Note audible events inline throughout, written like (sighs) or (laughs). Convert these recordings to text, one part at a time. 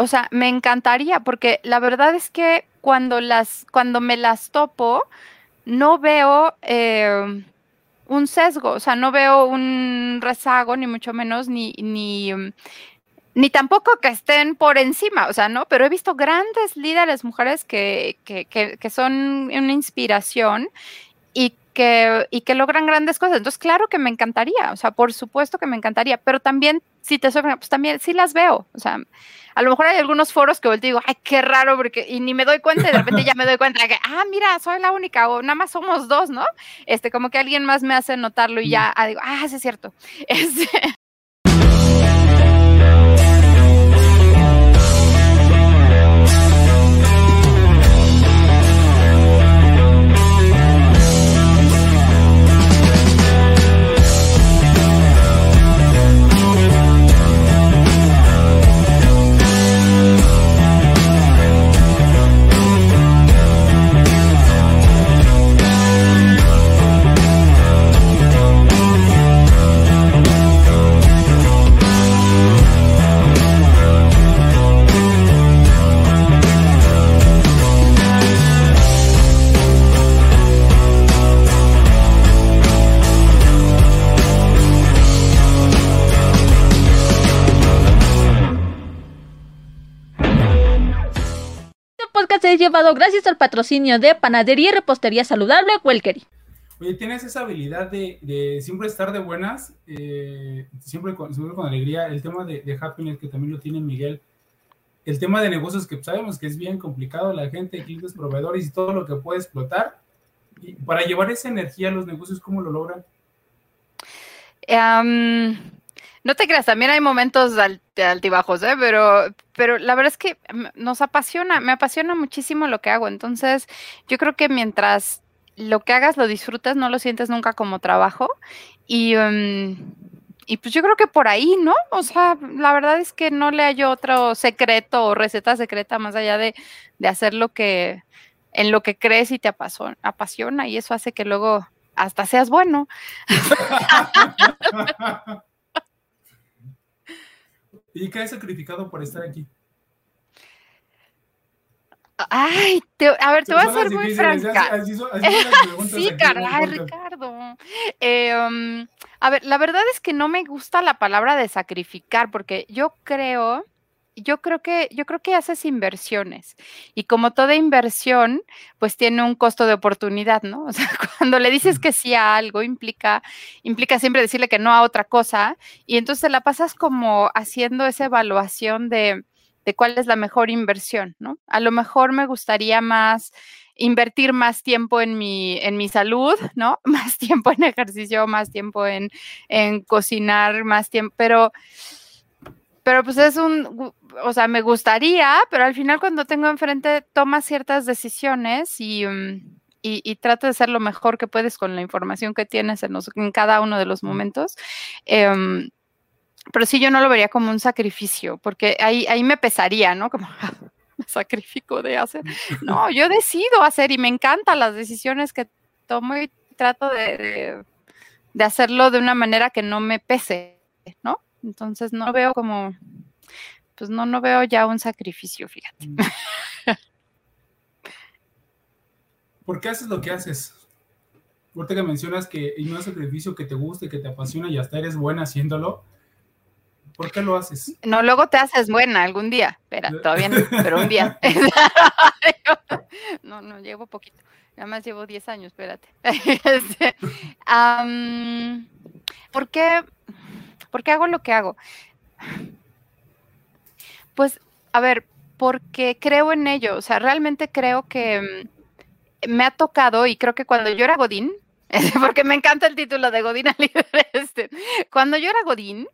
o sea, me encantaría, porque la verdad es que cuando las, cuando me las topo, no veo eh, un sesgo, o sea, no veo un rezago, ni mucho menos, ni, ni, ni tampoco que estén por encima, o sea, ¿no? Pero he visto grandes líderes mujeres que, que, que, que son una inspiración y que, y que logran grandes cosas. Entonces, claro que me encantaría, o sea, por supuesto que me encantaría, pero también, si te soy, pues también sí las veo, o sea, a lo mejor hay algunos foros que digo, ay, qué raro, porque, y ni me doy cuenta, y de repente ya me doy cuenta de que, ah, mira, soy la única, o nada más somos dos, ¿no? Este, como que alguien más me hace notarlo y ya, ah, digo, ah, sí es cierto. (laughs) Este, llevado gracias al patrocinio de Panadería y Repostería Saludable Welkery. Oye, tienes esa habilidad de, siempre estar de buenas, eh, siempre, con, con alegría. El tema de, de, happiness que también lo tiene Miguel. El tema de negocios que sabemos que es bien complicado, la gente, clientes, proveedores y todo lo que puede explotar. Y para llevar esa energía a los negocios, ¿cómo lo logran? Um, no te creas, también hay momentos de altibajos, ¿eh? pero, pero la verdad es que nos apasiona, me apasiona muchísimo lo que hago. Entonces, yo creo que mientras lo que hagas lo disfrutas, no lo sientes nunca como trabajo. Y, um, y pues yo creo que por ahí, ¿no? O sea, la verdad es que no le hallo otro secreto o receta secreta más allá de, de hacer lo que, en lo que crees y te apasiona y eso hace que luego hasta seas bueno. (laughs) ¿Y qué has sacrificado por estar aquí? Ay, a ver, te voy a ser muy franca. (laughs) sí, caray, Ricardo. Eh, um, a ver, la verdad es que no me gusta la palabra de sacrificar, porque yo creo yo creo que, yo creo que haces inversiones y como toda inversión, pues tiene un costo de oportunidad, ¿no? (laughs) O sea, cuando le dices que sí a algo, implica, implica siempre decirle que no a otra cosa y entonces la pasas como haciendo esa evaluación de, de cuál es la mejor inversión, ¿no? A lo mejor me gustaría más invertir más tiempo en mi, en mi salud, ¿no? (laughs) Más tiempo en ejercicio, más tiempo en, en cocinar, más tiempo, pero pero pues es un, o sea, me gustaría, pero al final cuando tengo enfrente tomas ciertas decisiones y, mm, y, y de ser lo mejor que puedes con la información que tienes en, en cada uno de los momentos. Eh, pero sí, yo no lo vería como un sacrificio, porque ahí, ahí me pesaría, ¿no? Como (laughs) me sacrifico de hacer. No, yo decido hacer y me encantan las decisiones que tomo y trato de, de hacerlo de una manera que no me pese, ¿no? Entonces no veo como, pues no, no veo ya un sacrificio, fíjate. Mm. (laughs) ¿Por qué haces lo que haces? Ahorita que mencionas que no es sacrificio que te guste, que te apasiona y hasta eres buena haciéndolo. ¿Por qué lo haces? No, luego te haces buena algún día. Espera, todavía no, pero un día. (laughs) (laughs) no, no, llevo poquito. Nada más llevo 10 años, espérate. um, ¿Por qué? ¿Por qué hago lo que hago? Pues, a ver, porque creo en ello, o sea, realmente creo que mm, me ha tocado y creo que cuando yo era Godín, (laughs) porque me encanta el título de Godín (laughs) este. Cuando yo era Godín,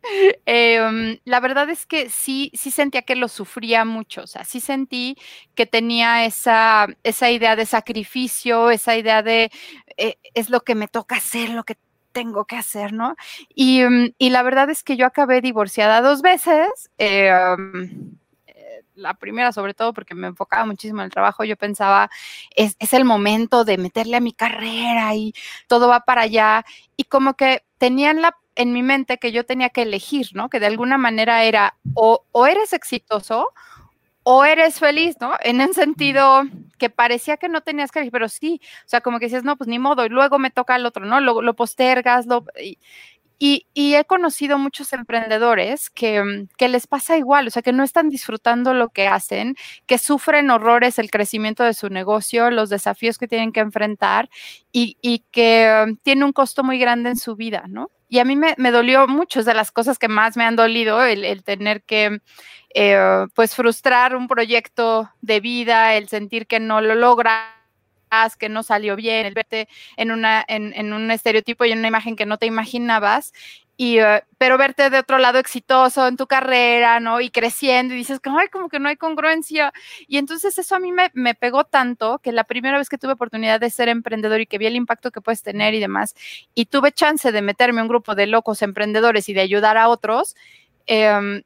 eh, la verdad es que sí, sí sentía que lo sufría mucho, o sea, sí sentí que tenía esa, esa idea de sacrificio, esa idea de eh, es lo que me toca hacer, lo que tengo que hacer, ¿no? Y, mm, y, la verdad es que yo acabé divorciada dos veces. Eh, um, la primera sobre todo porque me enfocaba muchísimo en el trabajo, yo pensaba, es, es, el momento de meterle a mi carrera y todo va para allá. Y como que tenía en, la, en mi mente que yo tenía que elegir, ¿no? Que de alguna manera era o, o eres exitoso o eres feliz, ¿no? En un sentido que parecía que no tenías que pero sí, o sea, como que dices, no, pues ni modo, y luego me toca el otro, ¿no? Lo, lo postergas, lo, y, he conocido muchos emprendedores que, que, les pasa igual, o sea, que no están disfrutando lo que hacen, que sufren horrores el crecimiento de su negocio, los desafíos que tienen que enfrentar y, y que um, tiene un costo muy grande en su vida, ¿no? Y a mí me, dolió mucho, de las cosas que más me han dolido, el, tener que, eh, pues, frustrar un proyecto de vida, el sentir que no lo logra que no salió bien, el verte en, una, en, un estereotipo y en una imagen que no te imaginabas, y, eh, pero verte de otro lado exitoso en tu carrera, ¿no? Y creciendo y dices, ay, como que no hay congruencia. Y entonces eso a mí me, me, pegó tanto que la primera vez que tuve oportunidad de ser emprendedor y que vi el impacto que puedes tener y demás, y tuve chance de meterme en un grupo de locos emprendedores y de ayudar a otros, em,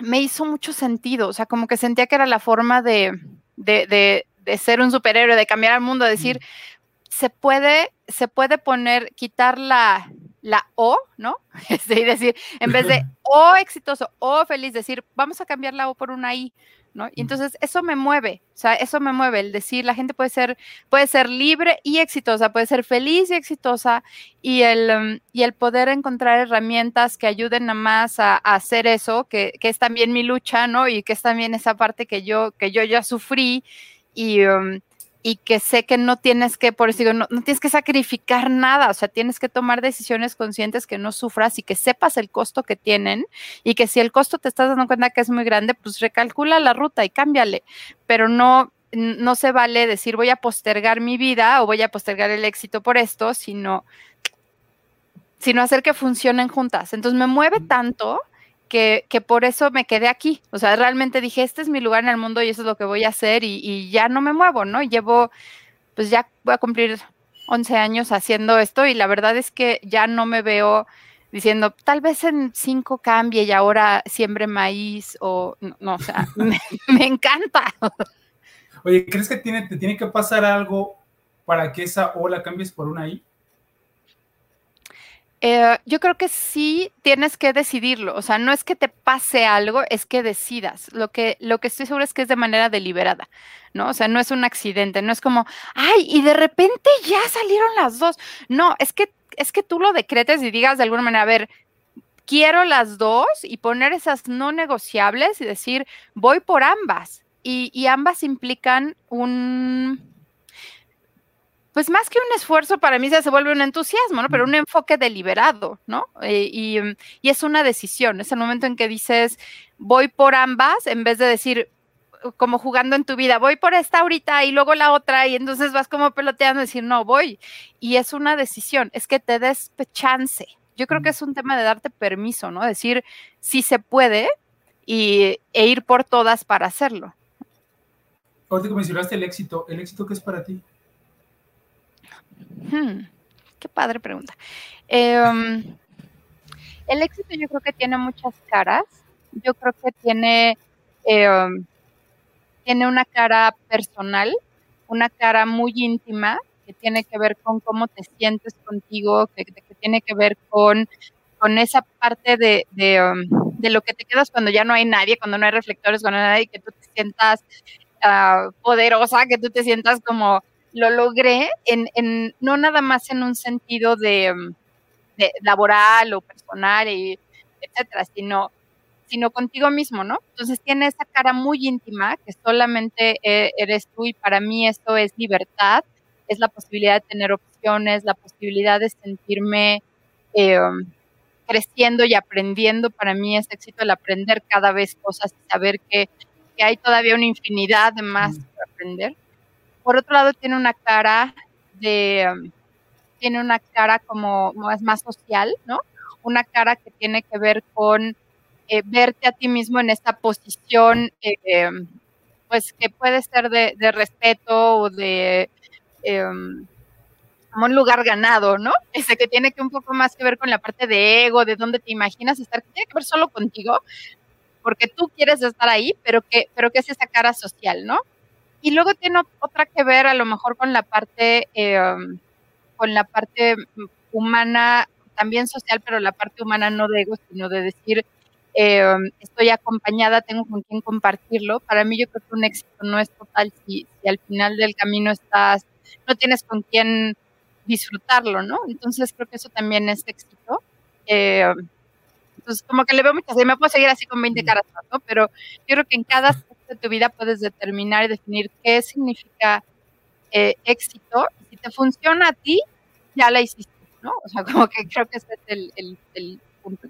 me hizo mucho sentido. O sea, como que sentía que era la forma de, de, de ser un superhéroe, de cambiar al mundo, decir, se puede, se puede poner, quitar la, la O, ¿no? (laughs) y decir, en vez de O exitoso, O feliz, decir, vamos a cambiar la O por una I, ¿no? Y entonces eso me mueve, o sea, eso me mueve, el decir, la gente puede ser, puede ser libre y exitosa, puede ser feliz y exitosa, y el, um, y el poder encontrar herramientas que ayuden a más a, hacer eso, que, que, es también mi lucha, ¿no? Y que es también esa parte que yo, que yo ya sufrí y, um, y que sé que no tienes que, por eso digo, no, no, tienes que sacrificar nada, o sea, tienes que tomar decisiones conscientes que no sufras y que sepas el costo que tienen y que si el costo te estás dando cuenta que es muy grande, pues recalcula la ruta y cámbiale, pero no, no se vale decir voy a postergar mi vida o voy a postergar el éxito por esto, sino, sino hacer que funcionen juntas. Entonces me mueve tanto que, por eso me quedé aquí. O sea, realmente dije, este es mi lugar en el mundo y eso es lo que voy a hacer y, ya no me muevo, ¿no? Llevo, pues ya voy a cumplir 11 años haciendo esto y la verdad es que ya no me veo diciendo, tal vez en cinco cambie y ahora siembre maíz o no, o sea, (laughs) me, encanta. Oye, ¿crees que tiene, te tiene que pasar algo para que esa ola cambies por una I? Eh, yo creo que sí tienes que decidirlo, o sea, no es que te pase algo, es que decidas. Lo que, lo que estoy seguro es que es de manera deliberada, ¿no? O sea, no es un accidente, no es como, ay, y de repente ya salieron las dos. No, es que, es que tú lo decretes y digas de alguna manera, a ver, quiero las dos y poner esas no negociables y decir, voy por ambas. y ambas implican un, pues más que un esfuerzo, para mí se vuelve un entusiasmo, ¿no? Pero un enfoque deliberado, ¿no? Eh, mm, y, es una decisión, es el momento en que dices, voy por ambas, en vez de decir, como jugando en tu vida, voy por esta ahorita y luego la otra, y entonces vas como peloteando y decir, no, voy. Y es una decisión, es que te des chance. Yo creo que es un tema de darte permiso, ¿no? Decir, si se puede y, e ir por todas para hacerlo. Ahorita que mencionaste el éxito, ¿el éxito qué es para ti? Hmm, qué padre pregunta. Em, el éxito yo creo que tiene muchas caras. Yo creo que tiene, em, tiene una cara personal, una cara muy íntima, que tiene que ver con cómo te sientes contigo, que, tiene que ver con, con esa parte de, em, de, lo que te quedas cuando ya no hay nadie, cuando no hay reflectores, cuando hay nadie, que tú te sientas ah, poderosa, que tú te sientas como lo logré en, en, no nada más en un sentido de, mm, laboral o personal, y etcétera, sino, sino contigo mismo, ¿no? Entonces tiene esa cara muy íntima que solamente eh, eres tú y para mí esto es libertad, es la posibilidad de tener opciones, la posibilidad de sentirme eh, creciendo y aprendiendo. Para mí es éxito el aprender cada vez cosas y saber que, que hay todavía una infinidad de más que aprender. Por otro lado, tiene una cara de, um, tiene una cara como más, más social, ¿no? Una cara que tiene que ver con eh, verte a ti mismo en esta posición, eh, pues que puede ser de, respeto o de em, como un lugar ganado, ¿no? (laughs) Ese que tiene que un poco más que ver con la parte de ego, de dónde te imaginas estar, que tiene que ver solo contigo, porque tú quieres estar ahí, pero que, pero que es esa cara social, ¿no? Y luego tiene otra que ver a lo mejor con la parte, em, con la parte humana, también social, pero la parte humana no de ego, sino de decir, em, estoy acompañada, tengo con quien compartirlo. Para mí yo creo que un éxito no es total si, al final del camino estás, no tienes con quien disfrutarlo, ¿no? Entonces creo que eso también es éxito. Em, entonces, como que le veo muchas, me puedo seguir así con 20 caras, ¿no? Pero yo creo que en cada de tu vida puedes determinar y definir qué significa eh, éxito. Si te funciona a ti, ya la hiciste, ¿no? O sea, (laughs) como que creo que ese es el, el punto.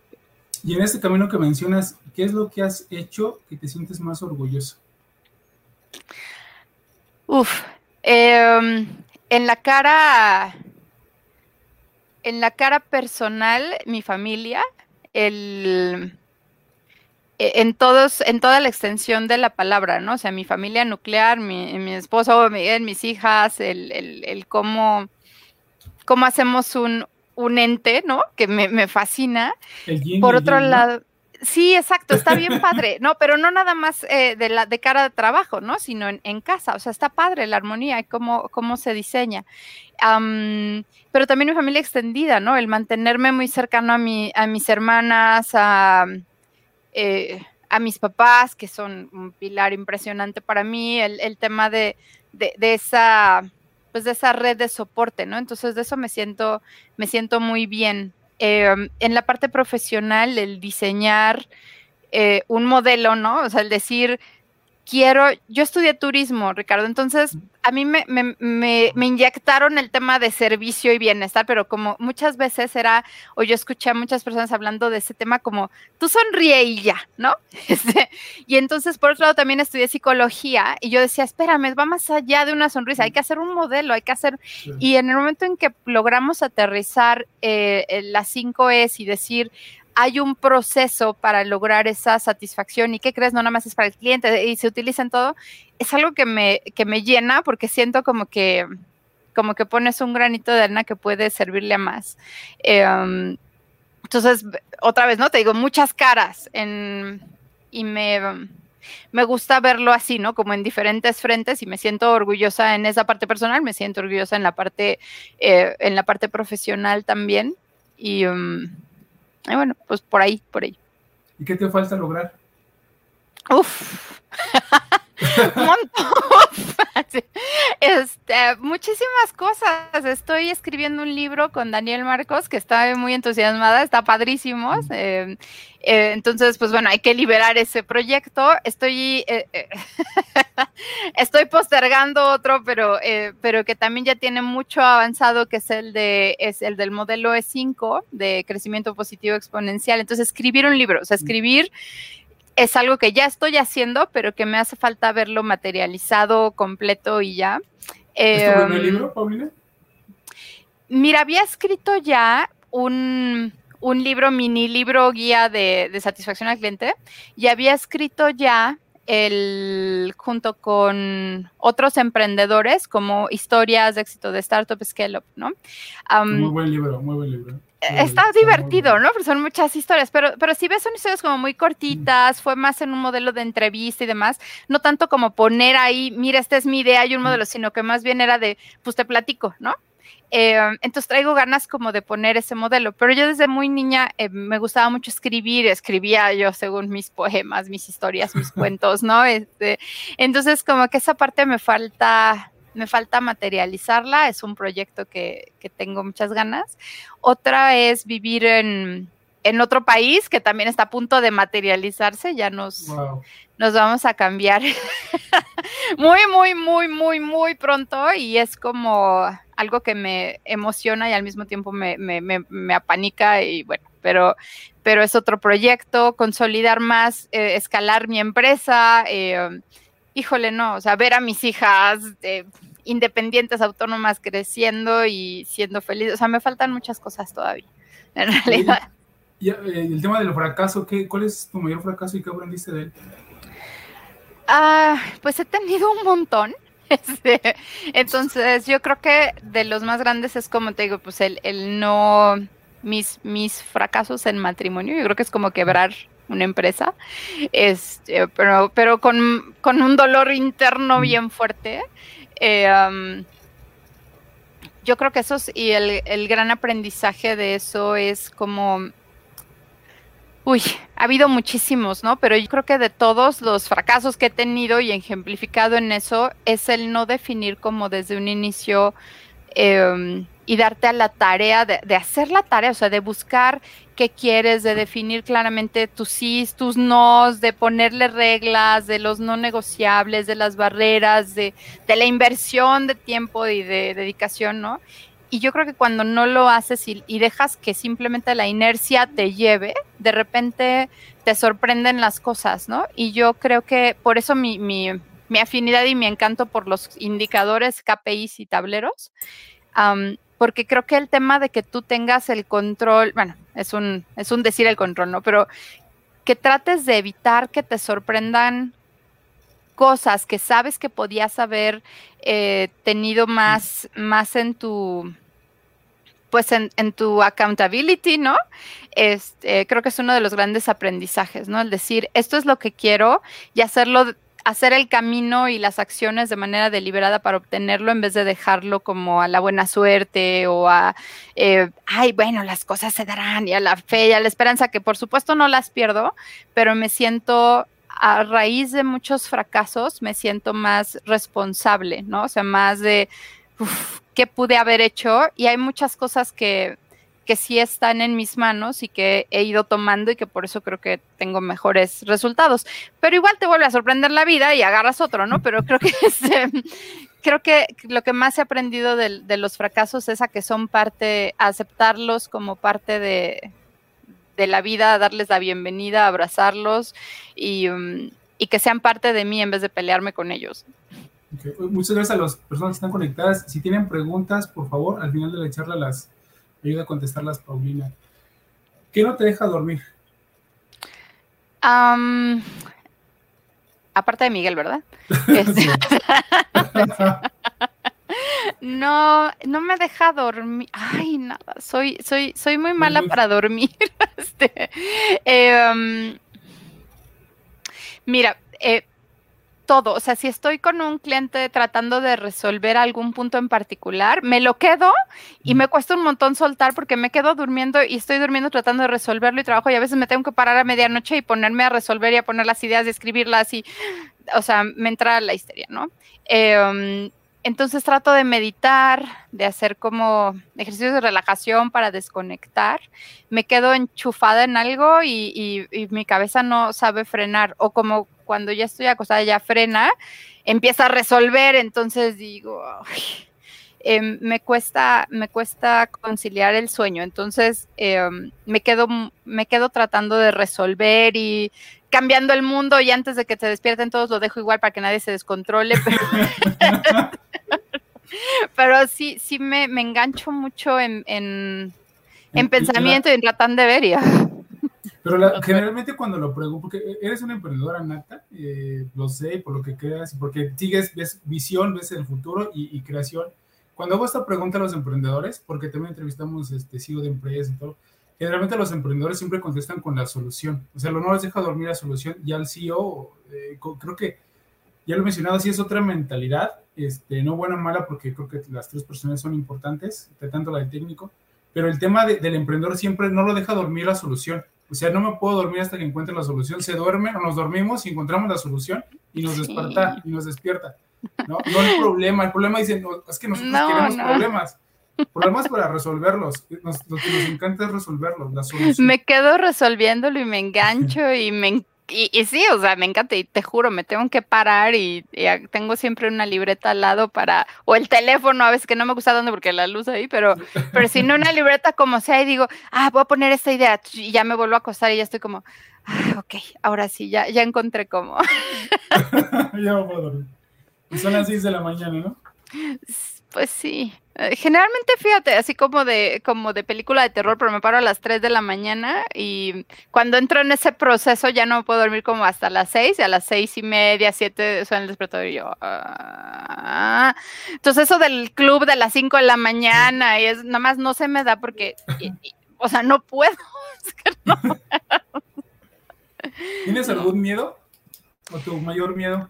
Y en este camino que mencionas, ¿qué es lo que has hecho que te sientes más orgulloso? Uf, em, en la cara, en la cara personal, mi familia, el, en todos, en toda la extensión de la palabra, ¿no? O sea, mi familia nuclear, mi, mi esposo, Miguel, mis hijas, el, el, el cómo, cómo hacemos un, un ente, ¿no? Que me, fascina. Por otro lado, sí, exacto, está bien (laughs) padre, no, pero no nada más eh, de, la, de cara de trabajo, ¿no? Sino en, casa, o sea, está padre la armonía y cómo, cómo se diseña. pero también mi familia extendida, ¿no? El mantenerme muy cercano a, mi, a mis hermanas, a, eh, a mis papás, que son un pilar impresionante para mí, el, tema de, de esa pues de esa red de soporte, ¿no? Entonces de eso me siento, me siento muy bien. Em, en la parte profesional, el diseñar eh, un modelo, ¿no? O sea, el decir, quiero, yo estudié turismo, Ricardo, entonces a mí me, me, inyectaron el tema de servicio y bienestar, pero como muchas veces era, o yo escuché a muchas personas hablando de ese tema como, tú sonríe y ya, ¿no? (laughs) Este, y entonces, por otro lado, también estudié psicología y yo decía, espérame, va más allá de una sonrisa, hay que hacer un modelo, hay que hacer, y en el momento en que logramos aterrizar eh, las cinco es y decir, hay un proceso para lograr esa satisfacción y qué crees, no nada más es para el cliente y se utiliza en todo, es algo que me, que me llena porque siento como que, como que pones un granito de arena que puede servirle a más. Em, entonces, otra vez, ¿no? Te digo, muchas caras y me, me gusta verlo así, ¿no? Como en diferentes frentes y me siento orgullosa en esa parte personal, me siento orgullosa en la parte, eh, en la parte profesional también. Y, em, y bueno, pues por ahí, por ahí. ¿Y qué te falta lograr? Uf. (laughs) Un montón. (laughs) este, muchísimas cosas. Estoy escribiendo un libro con Daniel Marcos que está muy entusiasmada, está padrísimo. Eh, eh, entonces, pues bueno, hay que liberar ese proyecto. Estoy, eh, (laughs) estoy postergando otro, pero, pero que también ya tiene mucho avanzado, que es el de es el del modelo E5 de crecimiento positivo exponencial. Entonces, escribir un libro, o sea, escribir es algo que ya estoy haciendo, pero que me hace falta verlo materializado completo y ya. ¿Es tu primer em, libro, Paulina? Mira, había escrito ya un, libro, mini libro guía de, de, satisfacción al cliente, y había escrito ya el, junto con otros emprendedores como historias de éxito de Startup Scale Up, ¿no? muy buen libro, muy buen libro. Está divertido, ¿no? Porque son muchas historias, pero, pero si ves son historias como muy cortitas, fue más en un modelo de entrevista y demás, no tanto como poner ahí, mira, esta es mi idea y un modelo, sino que más bien era de, pues te platico, ¿no? Em, entonces traigo ganas como de poner ese modelo, pero yo desde muy niña eh, me gustaba mucho escribir, escribía yo según mis poemas, mis historias, mis (laughs) cuentos, ¿no? Este, entonces como que esa parte me falta, me falta materializarla, es un proyecto que, que tengo muchas ganas. Otra es vivir en, en, otro país que también está a punto de materializarse, ya nos, nos vamos a cambiar (laughs) muy, muy, muy, muy, muy pronto y es como algo que me emociona y al mismo tiempo me, me, apanica y bueno, pero, pero es otro proyecto, consolidar más, eh, escalar mi empresa, eh, híjole, no, o sea, ver a mis hijas eh, independientes, autónomas creciendo y siendo felices, o sea, me faltan muchas cosas todavía, (laughs) en realidad. Y, el tema del fracaso, ¿qué, ¿cuál es tu mayor fracaso y qué aprendiste de él? Ah, pues he tenido un montón. (laughs) Este, entonces, yo creo que de los más grandes es como te digo, pues el, el no, mis, mis fracasos en matrimonio, yo creo que es como quebrar una empresa, este, pero, pero con, con un dolor interno mm. bien fuerte. Eh, yo creo que eso es, y el, el gran aprendizaje de eso es como Uy, ha habido muchísimos, ¿no? Pero yo creo que de todos los fracasos que he tenido y ejemplificado en eso es el no definir como desde un inicio em, y darte a la tarea de, de, hacer la tarea, o sea, de buscar qué quieres, de definir claramente tus sí, tus nos, de ponerle reglas, de los no negociables, de las barreras, de, de la inversión de tiempo y de dedicación, ¿no? y yo creo que cuando no lo haces y, dejas que simplemente la inercia te lleve, de repente te sorprenden las cosas, ¿no? Y yo creo que por eso mi, mi, mi afinidad y mi encanto por los indicadores, KPIs y tableros, porque creo que el tema de que tú tengas el control, bueno, es un, es un decir el control, ¿no? Pero que trates de evitar que te sorprendan cosas que sabes que podías haber eh, tenido más, más en tu pues en, tu accountability, ¿no? Este, creo que es uno de los grandes aprendizajes, ¿no? El decir, esto es lo que quiero y hacerlo, hacer el camino y las acciones de manera deliberada para obtenerlo en vez de dejarlo como a la buena suerte o a, eh, ay, bueno, las cosas se darán y a la fe y a la esperanza, que por supuesto no las pierdo, pero me siento a raíz de muchos fracasos me siento más responsable, ¿no? O sea, más de qué pude haber hecho y hay muchas cosas que, que sí están en mis manos y que he ido tomando y que por eso creo que tengo mejores resultados. Pero igual te vuelve a sorprender la vida y agarras otro, ¿no? Pero creo que (laughs) este, creo que lo que más he aprendido de, los fracasos es a que son parte, aceptarlos como parte de, de la vida, darles la bienvenida, abrazarlos y, um, y, que sean parte de mí en vez de pelearme con ellos. Muchas gracias a las personas que están conectadas. Si tienen preguntas, por favor, al final de la charla las ayuda a contestarlas, Paulina. ¿Qué no te deja dormir? aparte de Miguel, ¿verdad? (laughs) (laughs) No, no me deja dormir. Ay, nada, soy, soy, soy muy mala para dormir. (laughs) este, em, mira, eh, todo, o sea, si estoy con un cliente tratando de resolver algún punto en particular, me lo quedo y me cuesta un montón soltar porque me quedo durmiendo y estoy durmiendo tratando de resolverlo y trabajo y a veces me tengo que parar a medianoche y ponerme a resolver y a poner las ideas y escribirlas y, o sea, me entra la histeria, ¿no? Eh, entonces trato de meditar, de hacer como ejercicios de relajación para desconectar. Me quedo enchufada en algo y, mi cabeza no sabe frenar. O como cuando ya estoy acostada ya frena, empieza a resolver. Entonces digo, em, me cuesta, me cuesta conciliar el sueño. Entonces em, me quedo, me quedo tratando de resolver y cambiando el mundo y antes de que se despierten todos lo dejo igual para que nadie se descontrole. (laughs) Pero, sí, sí me, engancho mucho en, en, pensamiento y en tratar de ver. Pero generalmente cuando lo pregunto, porque eres una emprendedora nata, eh, lo sé, por lo que creas, porque sigues, ves visión, ves el futuro y, creación. Cuando hago esta pregunta a los emprendedores, porque también entrevistamos este CEO de empresas y todo, generalmente los emprendedores siempre contestan con la solución. O sea, lo no les deja dormir la solución. Ya el CEO, eh, creo que ya lo he mencionado, sí es otra mentalidad, este, no buena o mala, porque creo que las tres personas son importantes, tanto la del técnico, pero el tema del emprendedor siempre no lo deja dormir la solución. O sea, no me puedo dormir hasta que encuentre la solución. Se duerme o nos dormimos y encontramos la solución y nos desperta y nos despierta. No, no el problema. El problema dice, es que nosotros queremos problemas problemas para resolverlos. lo que nos encanta es resolverlos, la solución. Me quedo resolviéndolo y me engancho y me y, sí, o sea, me encanta y te juro, me tengo que parar y, tengo siempre una libreta al lado para, o el teléfono, a veces que no me gusta dónde porque la luz ahí, pero, (laughs) pero si no una libreta como sea y digo, ah, voy a poner esta idea y ya me vuelvo a acostar y ya estoy como, ah, ok, ahora sí, ya, ya encontré cómo. (laughs) ya vamos a dormir. son las 6 de la mañana, ¿no? (laughs) Pues sí. Eh, generalmente, fíjate, así como de, como de película de terror, pero me paro a las 3 de la mañana y cuando entro en ese proceso ya no puedo dormir como hasta las 6 y a las seis y media, 7 suena el despertador y yo... Ah". Entonces eso del club de las 5 de la mañana y es nada más no se me da porque, o sea, no puedo. (laughs) (laughs) ¿Tienes algún miedo? ¿O tu mayor miedo?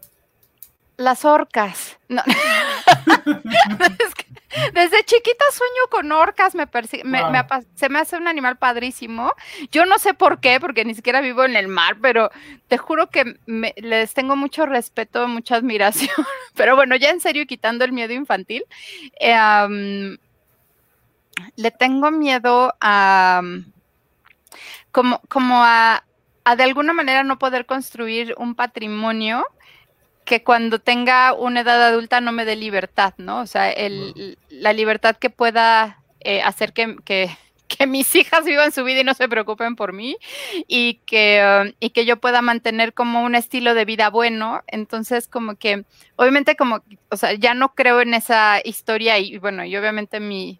Las orcas. No. (laughs) Desde chiquita sueño con orcas, me, se me hace un animal padrísimo. Yo no sé por qué, porque ni siquiera vivo en el mar, pero te juro que les tengo mucho respeto, mucha admiración. (laughs) Pero bueno, ya en serio, quitando el miedo infantil, eh, le tengo miedo a como, como a, a de alguna manera no poder construir un patrimonio que cuando tenga una edad adulta no me dé libertad, ¿no? O sea, el, la libertad que pueda eh, hacer que, que, que, mis (laughs) hijas vivan su vida y no se preocupen por mí y que, um, y que yo pueda mantener como un estilo de vida bueno. Entonces, como que, obviamente, como, o sea, ya no creo en esa historia y bueno, y obviamente mi,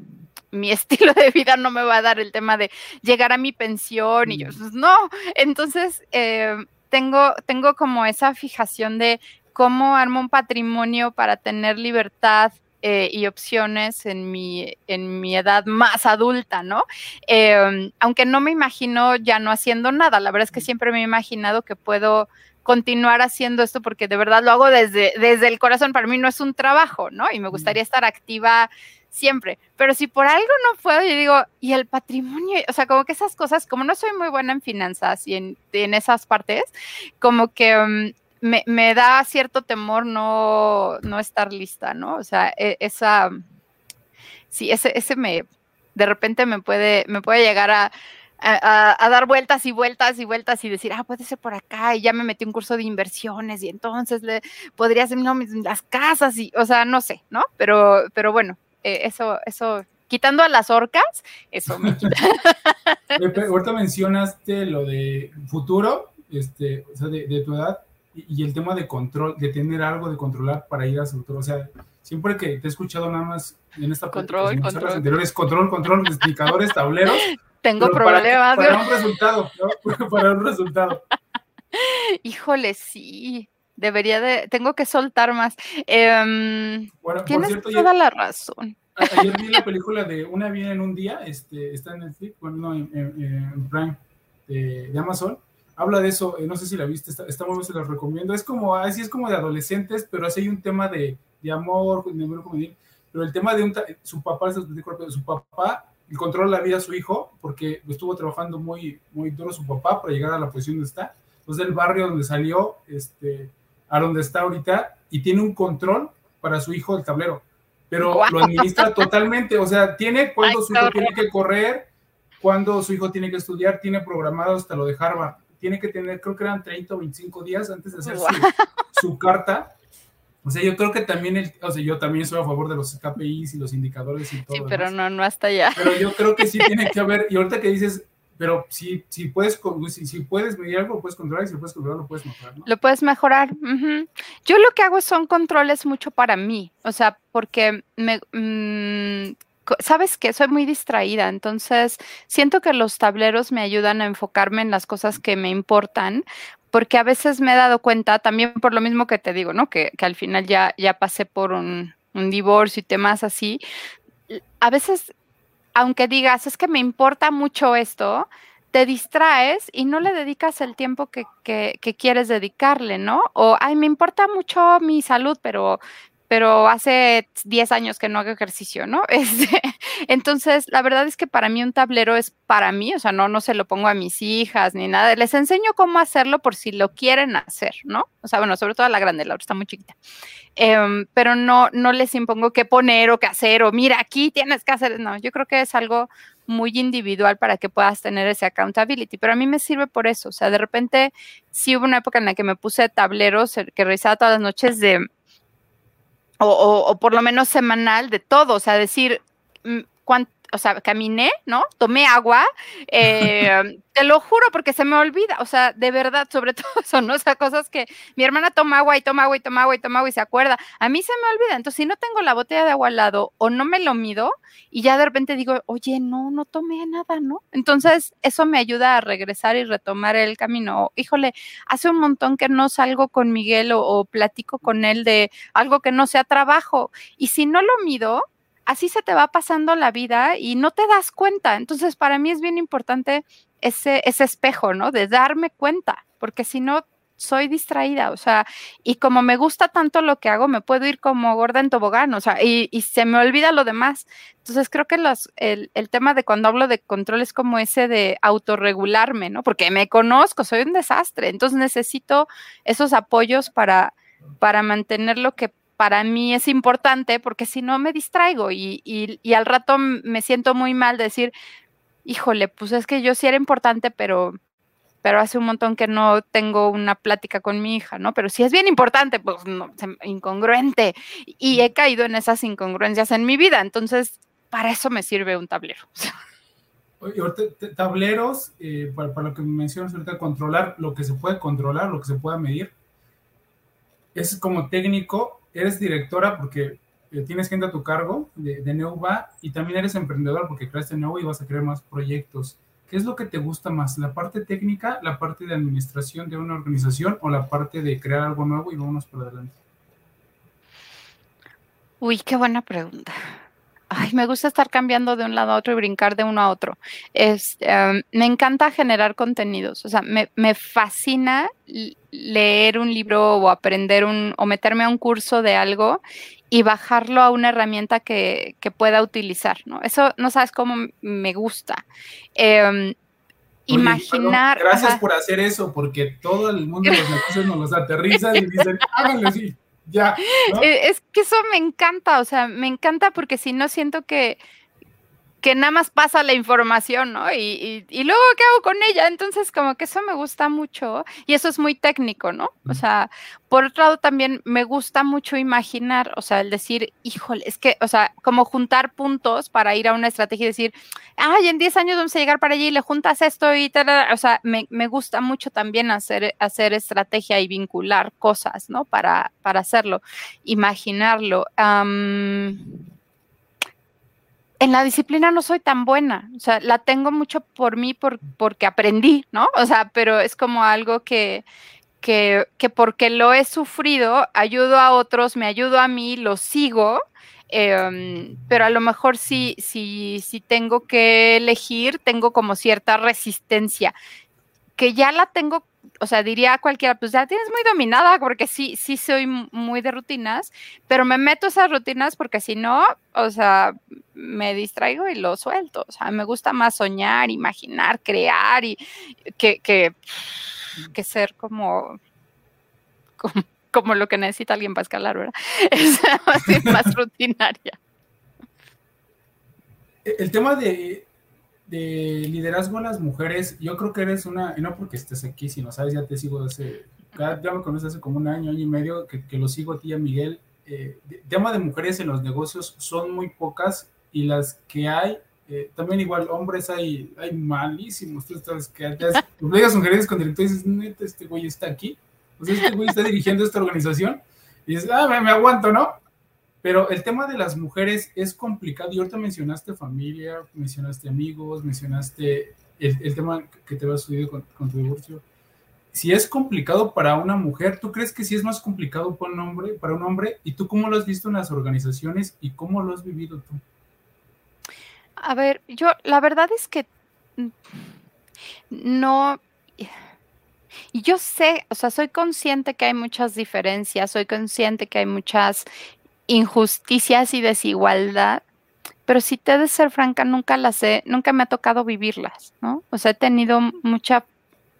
mi (laughs) estilo de vida no me va a dar el tema de llegar a mi pensión y yo, pues, no. Entonces, eh, tengo, tengo como esa fijación de cómo armo un patrimonio para tener libertad eh, y opciones en mi, en mi edad más adulta, ¿no? Em, aunque no me imagino ya no haciendo nada, la verdad es que siempre me he imaginado que puedo continuar haciendo esto porque de verdad lo hago desde, desde el corazón, para mí no es un trabajo, ¿no? Y me gustaría estar activa siempre, pero si por algo no puedo, yo digo, y el patrimonio, o sea, como que esas cosas, como no soy muy buena en finanzas y en, en esas partes, como que mm, me, da cierto temor no, no estar lista, ¿no? O sea, e, esa, sí, ese, ese me, de repente me puede, me puede llegar a, a, dar vueltas y vueltas y vueltas y decir, ah, puede ser por acá, y ya me metí un curso de inversiones y entonces le podría hacer no, las casas y, o sea, no sé, ¿no? Pero, pero bueno, eh, eso, eso, quitando a las orcas, eso me quita. (laughs) Ahorita mencionaste lo de futuro, este, o sea, de tu edad, y, el tema de control, de tener algo de controlar para ir a su futuro. O sea, siempre que te he escuchado nada más en esta control, control. anteriores, control, control, explicadores, tableros. (laughs) Tengo problemas. Para, (laughs) para, un resultado, ¿no? para un resultado. Híjole, sí. Debería de, tengo que soltar más. Eh, bueno, tienes cierto, toda la razón. Ayer vi la (laughs) película de Una vida en un día, este, está en Netflix, bueno, no, en, en, Prime de, de Amazon habla de eso, eh, no sé si la viste, está, está muy bien, se los recomiendo. Es como, así es como de adolescentes, pero así hay un tema de, de amor, de pero el tema de un, su papá, su papá, el controla la vida a su hijo, porque estuvo trabajando muy, muy duro su papá para llegar a la posición donde está. Entonces, del barrio donde salió, este, a donde está ahorita, y tiene un control para su hijo del tablero, pero lo administra totalmente, o sea, tiene cuando su hijo tiene que correr, cuando su hijo tiene que estudiar, tiene programado hasta lo de Harvard tiene que tener, creo que eran 30 o 25 días antes de hacer su, carta. O sea, yo creo que también, el, o sea, yo también soy a favor de los KPIs y los indicadores y todo. Sí, pero no, no hasta allá. Pero yo creo que sí (laughs) tiene que haber, y ahorita que dices, pero si, si puedes, si, si, puedes medir algo, lo puedes controlar, y si lo puedes controlar, lo puedes mejorar, ¿no? Lo puedes mejorar. Yo lo que hago son controles mucho para mí, o sea, porque me, mm, sabes que soy muy distraída, entonces siento que los tableros me ayudan a enfocarme en las cosas que me importan, porque a veces me he dado cuenta, también por lo mismo que te digo, ¿no? Que, al final ya, ya pasé por un, divorcio y temas así. A veces, aunque digas, es que me importa mucho esto, te distraes y no le dedicas el tiempo que, que, que, quieres dedicarle, ¿no? O, ay, me importa mucho mi salud, pero pero hace 10 años que no hago ejercicio, ¿no? (laughs) Este, entonces, la verdad es que para mí un tablero es para mí, o sea, no, no se lo pongo a mis hijas ni nada, les enseño cómo hacerlo por si lo quieren hacer, ¿no? O sea, bueno, sobre todo a la grande, la otra está muy chiquita, em, pero no, no les impongo qué poner o qué hacer, o mira, aquí tienes que hacer, no, yo creo que es algo muy individual para que puedas tener ese accountability, pero a mí me sirve por eso, o sea, de repente sí hubo una época en la que me puse tableros que revisaba todas las noches de o, por lo menos semanal de todo, o sea, decir mm, cuánto, o sea, caminé, ¿no? Tomé agua, eh, (laughs) te lo juro porque se me olvida, o sea, de verdad, sobre (laughs) todo eso, ¿no? O sea, cosas que mi hermana toma agua y toma agua y toma agua y toma agua y se acuerda. A mí se me olvida, entonces si no tengo la botella de agua al lado o no me lo mido y ya de repente digo, oye, no, no tomé nada, ¿no? Entonces eso me ayuda a regresar y retomar el camino. Híjole, hace un montón que no salgo con Miguel o, o platico con él de algo que no sea trabajo y si no lo mido, así se te va pasando la vida y no te das cuenta. Entonces, para mí es bien importante ese, espejo, ¿no? De darme cuenta, porque si no, soy distraída, o sea, y como me gusta tanto lo que hago, me puedo ir como gorda en tobogán, o sea, y, se me olvida lo demás. Entonces creo que los, el, el, tema de cuando hablo de control es como ese de autorregularme, ¿no? Porque me conozco, soy un desastre, entonces necesito esos apoyos para, para mantener lo que para mí es importante, porque si no me distraigo y, y, y al rato me siento muy mal de decir, híjole, pues es que yo sí era importante, pero pero hace un montón que no tengo una plática con mi hija, ¿no? Pero si es bien importante, pues no, incongruente. Y he caído en esas incongruencias en mi vida, entonces para eso me sirve un tablero. (laughs) tableros, eh, para, lo que mencionas ahorita, controlar lo que se puede controlar, lo que se pueda medir. Es como técnico, eres directora porque eh, tienes gente a tu cargo de, de Neuva y también eres emprendedor porque creaste Neuva y vas a crear más proyectos. ¿Qué es lo que te gusta más? ¿La parte técnica, la parte de administración de una organización o la parte de crear algo nuevo y vámonos por adelante? Uy, qué buena pregunta. Ay, me gusta estar cambiando de un lado a otro y brincar de uno a otro. Em, me encanta generar contenidos. O sea, me, me, fascina leer un libro o aprender un, o meterme a un curso de algo y bajarlo a una herramienta que, pueda utilizar, ¿no? Eso no sabes cómo me gusta. Em, imaginar. gracias por hacer eso, porque todo el mundo de los negocios nos los aterriza y dicen, (laughs) háganlo así, ya. E, es que eso me encanta, o sea, me encanta porque si no siento que, que nada más pasa la información, ¿no? Y, y, luego, ¿qué hago con ella? Entonces, como que eso me gusta mucho y eso es muy técnico, ¿no? O sea, por otro lado, también me gusta mucho imaginar, o sea, el decir, híjole, es que, o sea, como juntar puntos para ir a una estrategia y decir, ay, en 10 años vamos a llegar para allí y le juntas esto y tal, o sea, me, me gusta mucho también hacer, hacer estrategia y vincular cosas, ¿no? Para, para hacerlo, imaginarlo en la disciplina no soy tan buena, o sea, la tengo mucho por mí por, porque aprendí, ¿no? O sea, pero es como algo que, que, que, porque lo he sufrido, ayudo a otros, me ayudo a mí, lo sigo, em, pero a lo mejor sí, sí, sí tengo que elegir, tengo como cierta resistencia, que ya la tengo o sea, diría a cualquiera, pues ya tienes muy dominada, porque sí, sí soy muy de rutinas, pero me meto esas rutinas porque si no, o sea, me distraigo y lo suelto. O sea, me gusta más soñar, imaginar, crear y que, que, que ser como, como, lo que necesita alguien para escalar, ¿verdad? (laughs) Es más (laughs) rutinaria. El tema de, de liderazgo a las mujeres, yo creo que eres una, y no porque estés aquí, sino sabes, ya te sigo hace, ya me conoces hace como un año, año y medio, que, que lo sigo a ti, a Miguel. Eh, tema de mujeres en los negocios son muy pocas y las que hay, eh, también igual hombres hay, hay malísimos. Tú sabes que antes, (laughs) digas mujeres con y dices, neta, este güey está aquí. O sea, este güey está dirigiendo esta organización. Y dices, ah, me, me aguanto, ¿no? Pero el tema de las mujeres es complicado. Y ahorita mencionaste familia, mencionaste amigos, mencionaste el, tema que te va a suceder con, tu divorcio. Si es complicado para una mujer, ¿tú crees que sí es más complicado para un hombre? Para un hombre? ¿Y tú cómo lo has visto en las organizaciones y cómo lo has vivido tú? A ver, yo la verdad es que no, y yo sé, o sea, soy consciente que hay muchas diferencias, soy consciente que hay muchas injusticias y desigualdad, pero si te de ser franca, nunca las he, nunca me ha tocado vivirlas, ¿no? O sea, he tenido mucha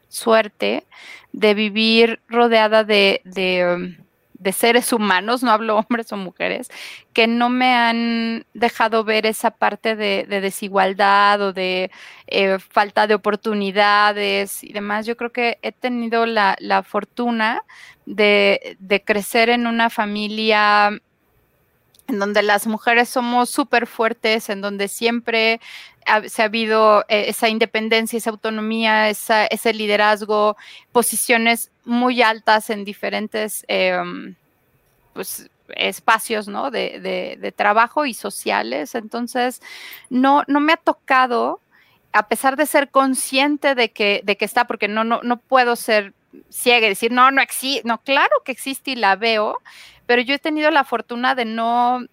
suerte de vivir rodeada de, de, de, seres humanos, (laughs) no hablo hombres o mujeres, que no me han dejado ver esa parte de, de desigualdad o de eh, falta de oportunidades y demás. Yo creo que he tenido la, la fortuna de crecer en una familia en donde las mujeres somos súper fuertes, en donde siempre se ha habido eh, esa independencia, esa autonomía, ese liderazgo, posiciones muy altas en diferentes em, pues, espacios ¿no? de, trabajo y sociales. Entonces, no, no me ha tocado, a pesar de ser consciente de que, de que está, porque no, no, no puedo ser ciega y decir, no, no existe, no, claro que existe y la veo, pero yo he tenido la fortuna de no,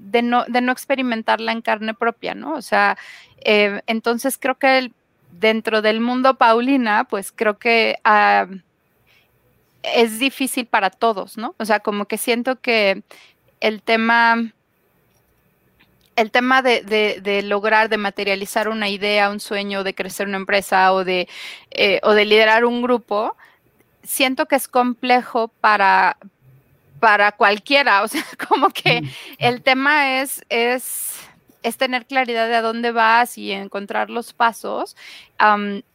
de no, de no experimentarla en carne propia, ¿no? O sea, eh, entonces creo que dentro del mundo Paulina, pues creo que ha, es difícil para todos, ¿no? O sea, como que siento que el tema el tema de, lograr, de materializar una idea, un sueño, de crecer una empresa o de, eh, o de liderar un grupo, siento que es complejo para, para cualquiera. O sea, (laughs) como que el tema es, es es tener claridad de a dónde vas y encontrar los pasos.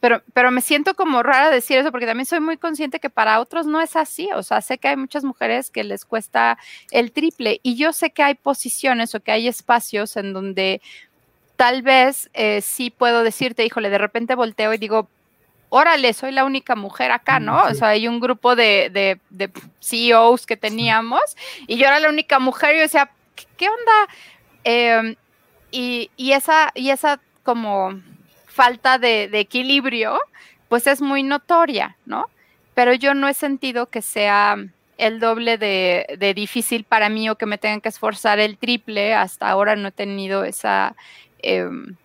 pero, pero me siento como rara decir eso porque también soy muy consciente que para otros no es así. O sea, sé que hay muchas mujeres que les cuesta el triple y yo sé que hay posiciones o que hay espacios en donde tal vez eh, sí puedo decirte, híjole, de repente volteo y digo, órale, soy la única mujer acá, ¿no? O sea, hay un grupo de, de, CEOs que teníamos y yo era la única mujer y yo decía, ¿qué, onda? Eh, y, esa, y esa como falta de, equilibrio, pues es muy notoria, ¿no? Pero yo no he sentido que sea el doble de, difícil para mí o que me tengan que esforzar el triple. Hasta ahora no he tenido esa... Em,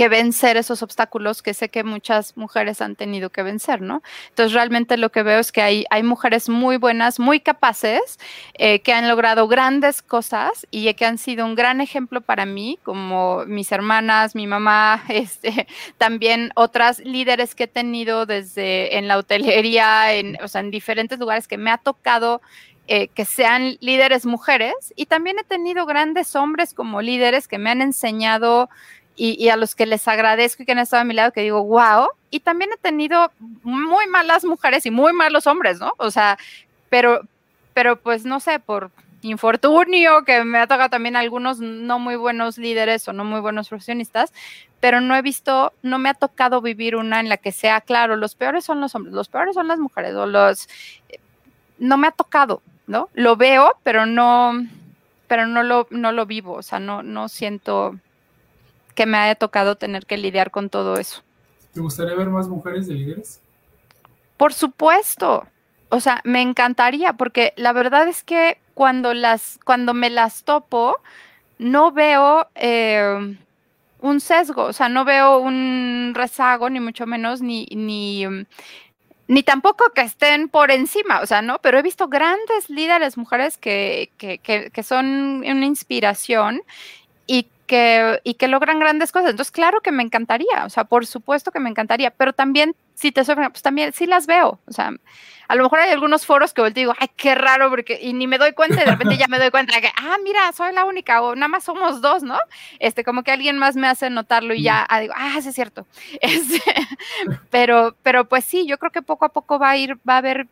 que vencer esos obstáculos que sé que muchas mujeres han tenido que vencer, ¿no? Entonces realmente lo que veo es que hay, hay mujeres muy buenas, muy capaces, eh, que han logrado grandes cosas y que han sido un gran ejemplo para mí, como mis hermanas, mi mamá, (laughs) este, también otras líderes que he tenido desde en la hotelería, en, o sea, en diferentes lugares que me ha tocado eh, que sean líderes mujeres y también he tenido grandes hombres como líderes que me han enseñado y, a los que les agradezco y que han estado a mi lado, que digo, wow. Y también he tenido muy malas mujeres y muy malos hombres, ¿no? O sea, pero, pero pues no sé, por infortunio, que me ha tocado también algunos no muy buenos líderes o no muy buenos profesionistas, pero no he visto, no me ha tocado vivir una en la que sea claro, los peores son los hombres, los peores son las mujeres, o los, no me ha tocado, ¿no? Lo veo, pero no, pero no lo, no lo vivo, o sea, no, no siento que me haya tocado tener que lidiar con todo eso. ¿Te gustaría ver más mujeres de líderes? Por supuesto. O sea, me encantaría, porque la verdad es que cuando las, cuando me las topo, no veo eh, un sesgo, o sea, no veo un rezago, ni mucho menos, ni, ni, ni tampoco que estén por encima, o sea, no, pero he visto grandes líderes mujeres que, que, que, que son una inspiración y y que logran grandes cosas. Entonces, claro que me encantaría, o sea, por supuesto que me encantaría, pero también, si te soy, pues también sí las veo, o sea, a lo mejor hay algunos foros que digo, ay, qué raro, porque, y ni me doy cuenta, y de repente ya me doy cuenta que, ah, mira, soy la única, o nada más somos dos, ¿no? Este, como que alguien más me hace notarlo y ya ah, digo, ah, sí es cierto. (laughs) Este, pero, pero pues sí, yo creo que poco a poco va a ir, va a haber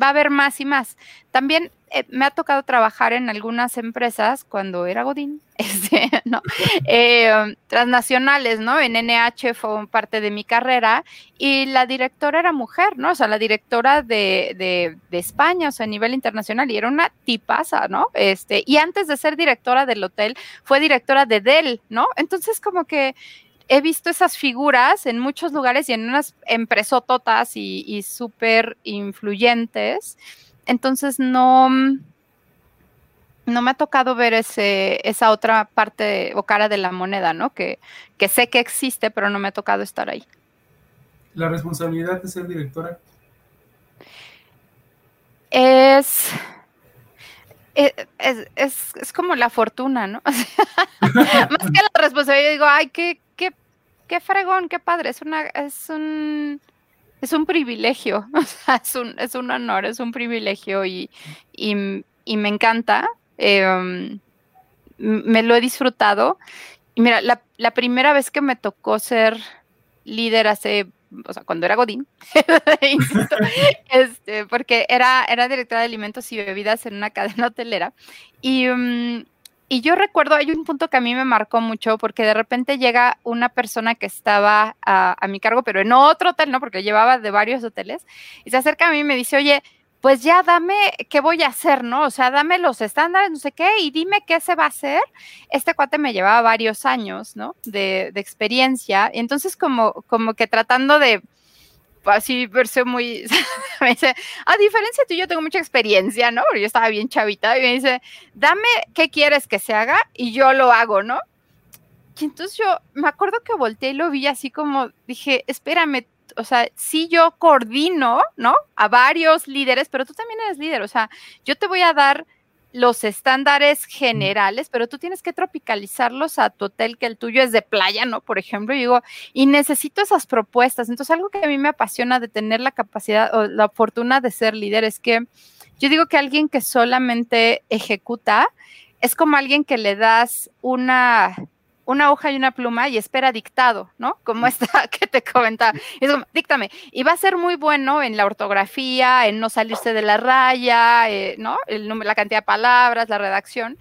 va a haber más y más. También eh, me ha tocado trabajar en algunas empresas cuando era Godín, (laughs) este, ¿no? Eh, transnacionales, ¿no? En NH fue parte de mi carrera y la directora era mujer, ¿no? O sea, la directora de, de, España, o sea, a nivel internacional, y era una tipaza, ¿no? Este, y antes de ser directora del hotel, fue directora de Dell, ¿no? Entonces, como que he visto esas figuras en muchos lugares y en unas empresototas y, y súper influyentes. Entonces no, no me ha tocado ver ese, esa otra parte o cara de la moneda, ¿no? Que, que sé que existe, pero no me ha tocado estar ahí. ¿La responsabilidad de ser directora? Es, e, es, es, es, como la fortuna, ¿no? (laughs) más que la responsabilidad, digo, ay, qué, qué fregón, qué padre, es una, es un, es un privilegio, (laughs) es un, es un honor, es un privilegio y, me encanta. Em, me lo he disfrutado. Y mira, la, primera vez que me tocó ser líder hace, o sea, cuando era Godín, (laughs) (laughs) este, porque era, era directora de alimentos y bebidas en una cadena hotelera. Y mm, y yo recuerdo, hay un punto que a mí me marcó mucho porque de repente llega una persona que estaba a, mi cargo, pero en otro hotel, ¿no? Porque llevaba de varios hoteles, y se acerca a mí y me dice, oye, pues ya dame qué voy a hacer, ¿no? O sea, dame los estándares, no sé qué, y dime qué se va a hacer. Este cuate me llevaba varios años, ¿no? De, de experiencia. Entonces como, como que tratando de así verse muy, (laughs) me dice, a diferencia de tú, yo tengo mucha experiencia, ¿no? Porque yo estaba bien chavita y me dice, dame qué quieres que se haga y yo lo hago, ¿no? Y entonces yo me acuerdo que volteé y lo vi así como, dije, espérame, o sea, sí yo coordino, ¿no? A varios líderes, pero tú también eres líder, o sea, yo te voy a dar los estándares generales, pero tú tienes que tropicalizarlos a tu hotel, que el tuyo es de playa, ¿no? Por ejemplo, y digo, y necesito esas propuestas. Entonces, algo que a mí me apasiona de tener la capacidad o la fortuna de ser líder es que yo digo que alguien que solamente ejecuta es como alguien que le das una una hoja y una pluma y espera dictado, ¿no? Como esta (laughs) que te comentaba. Es como, díctame. Y va a ser muy bueno en la ortografía, en no salirse de la raya, eh, ¿no? El número, la cantidad de palabras, la redacción.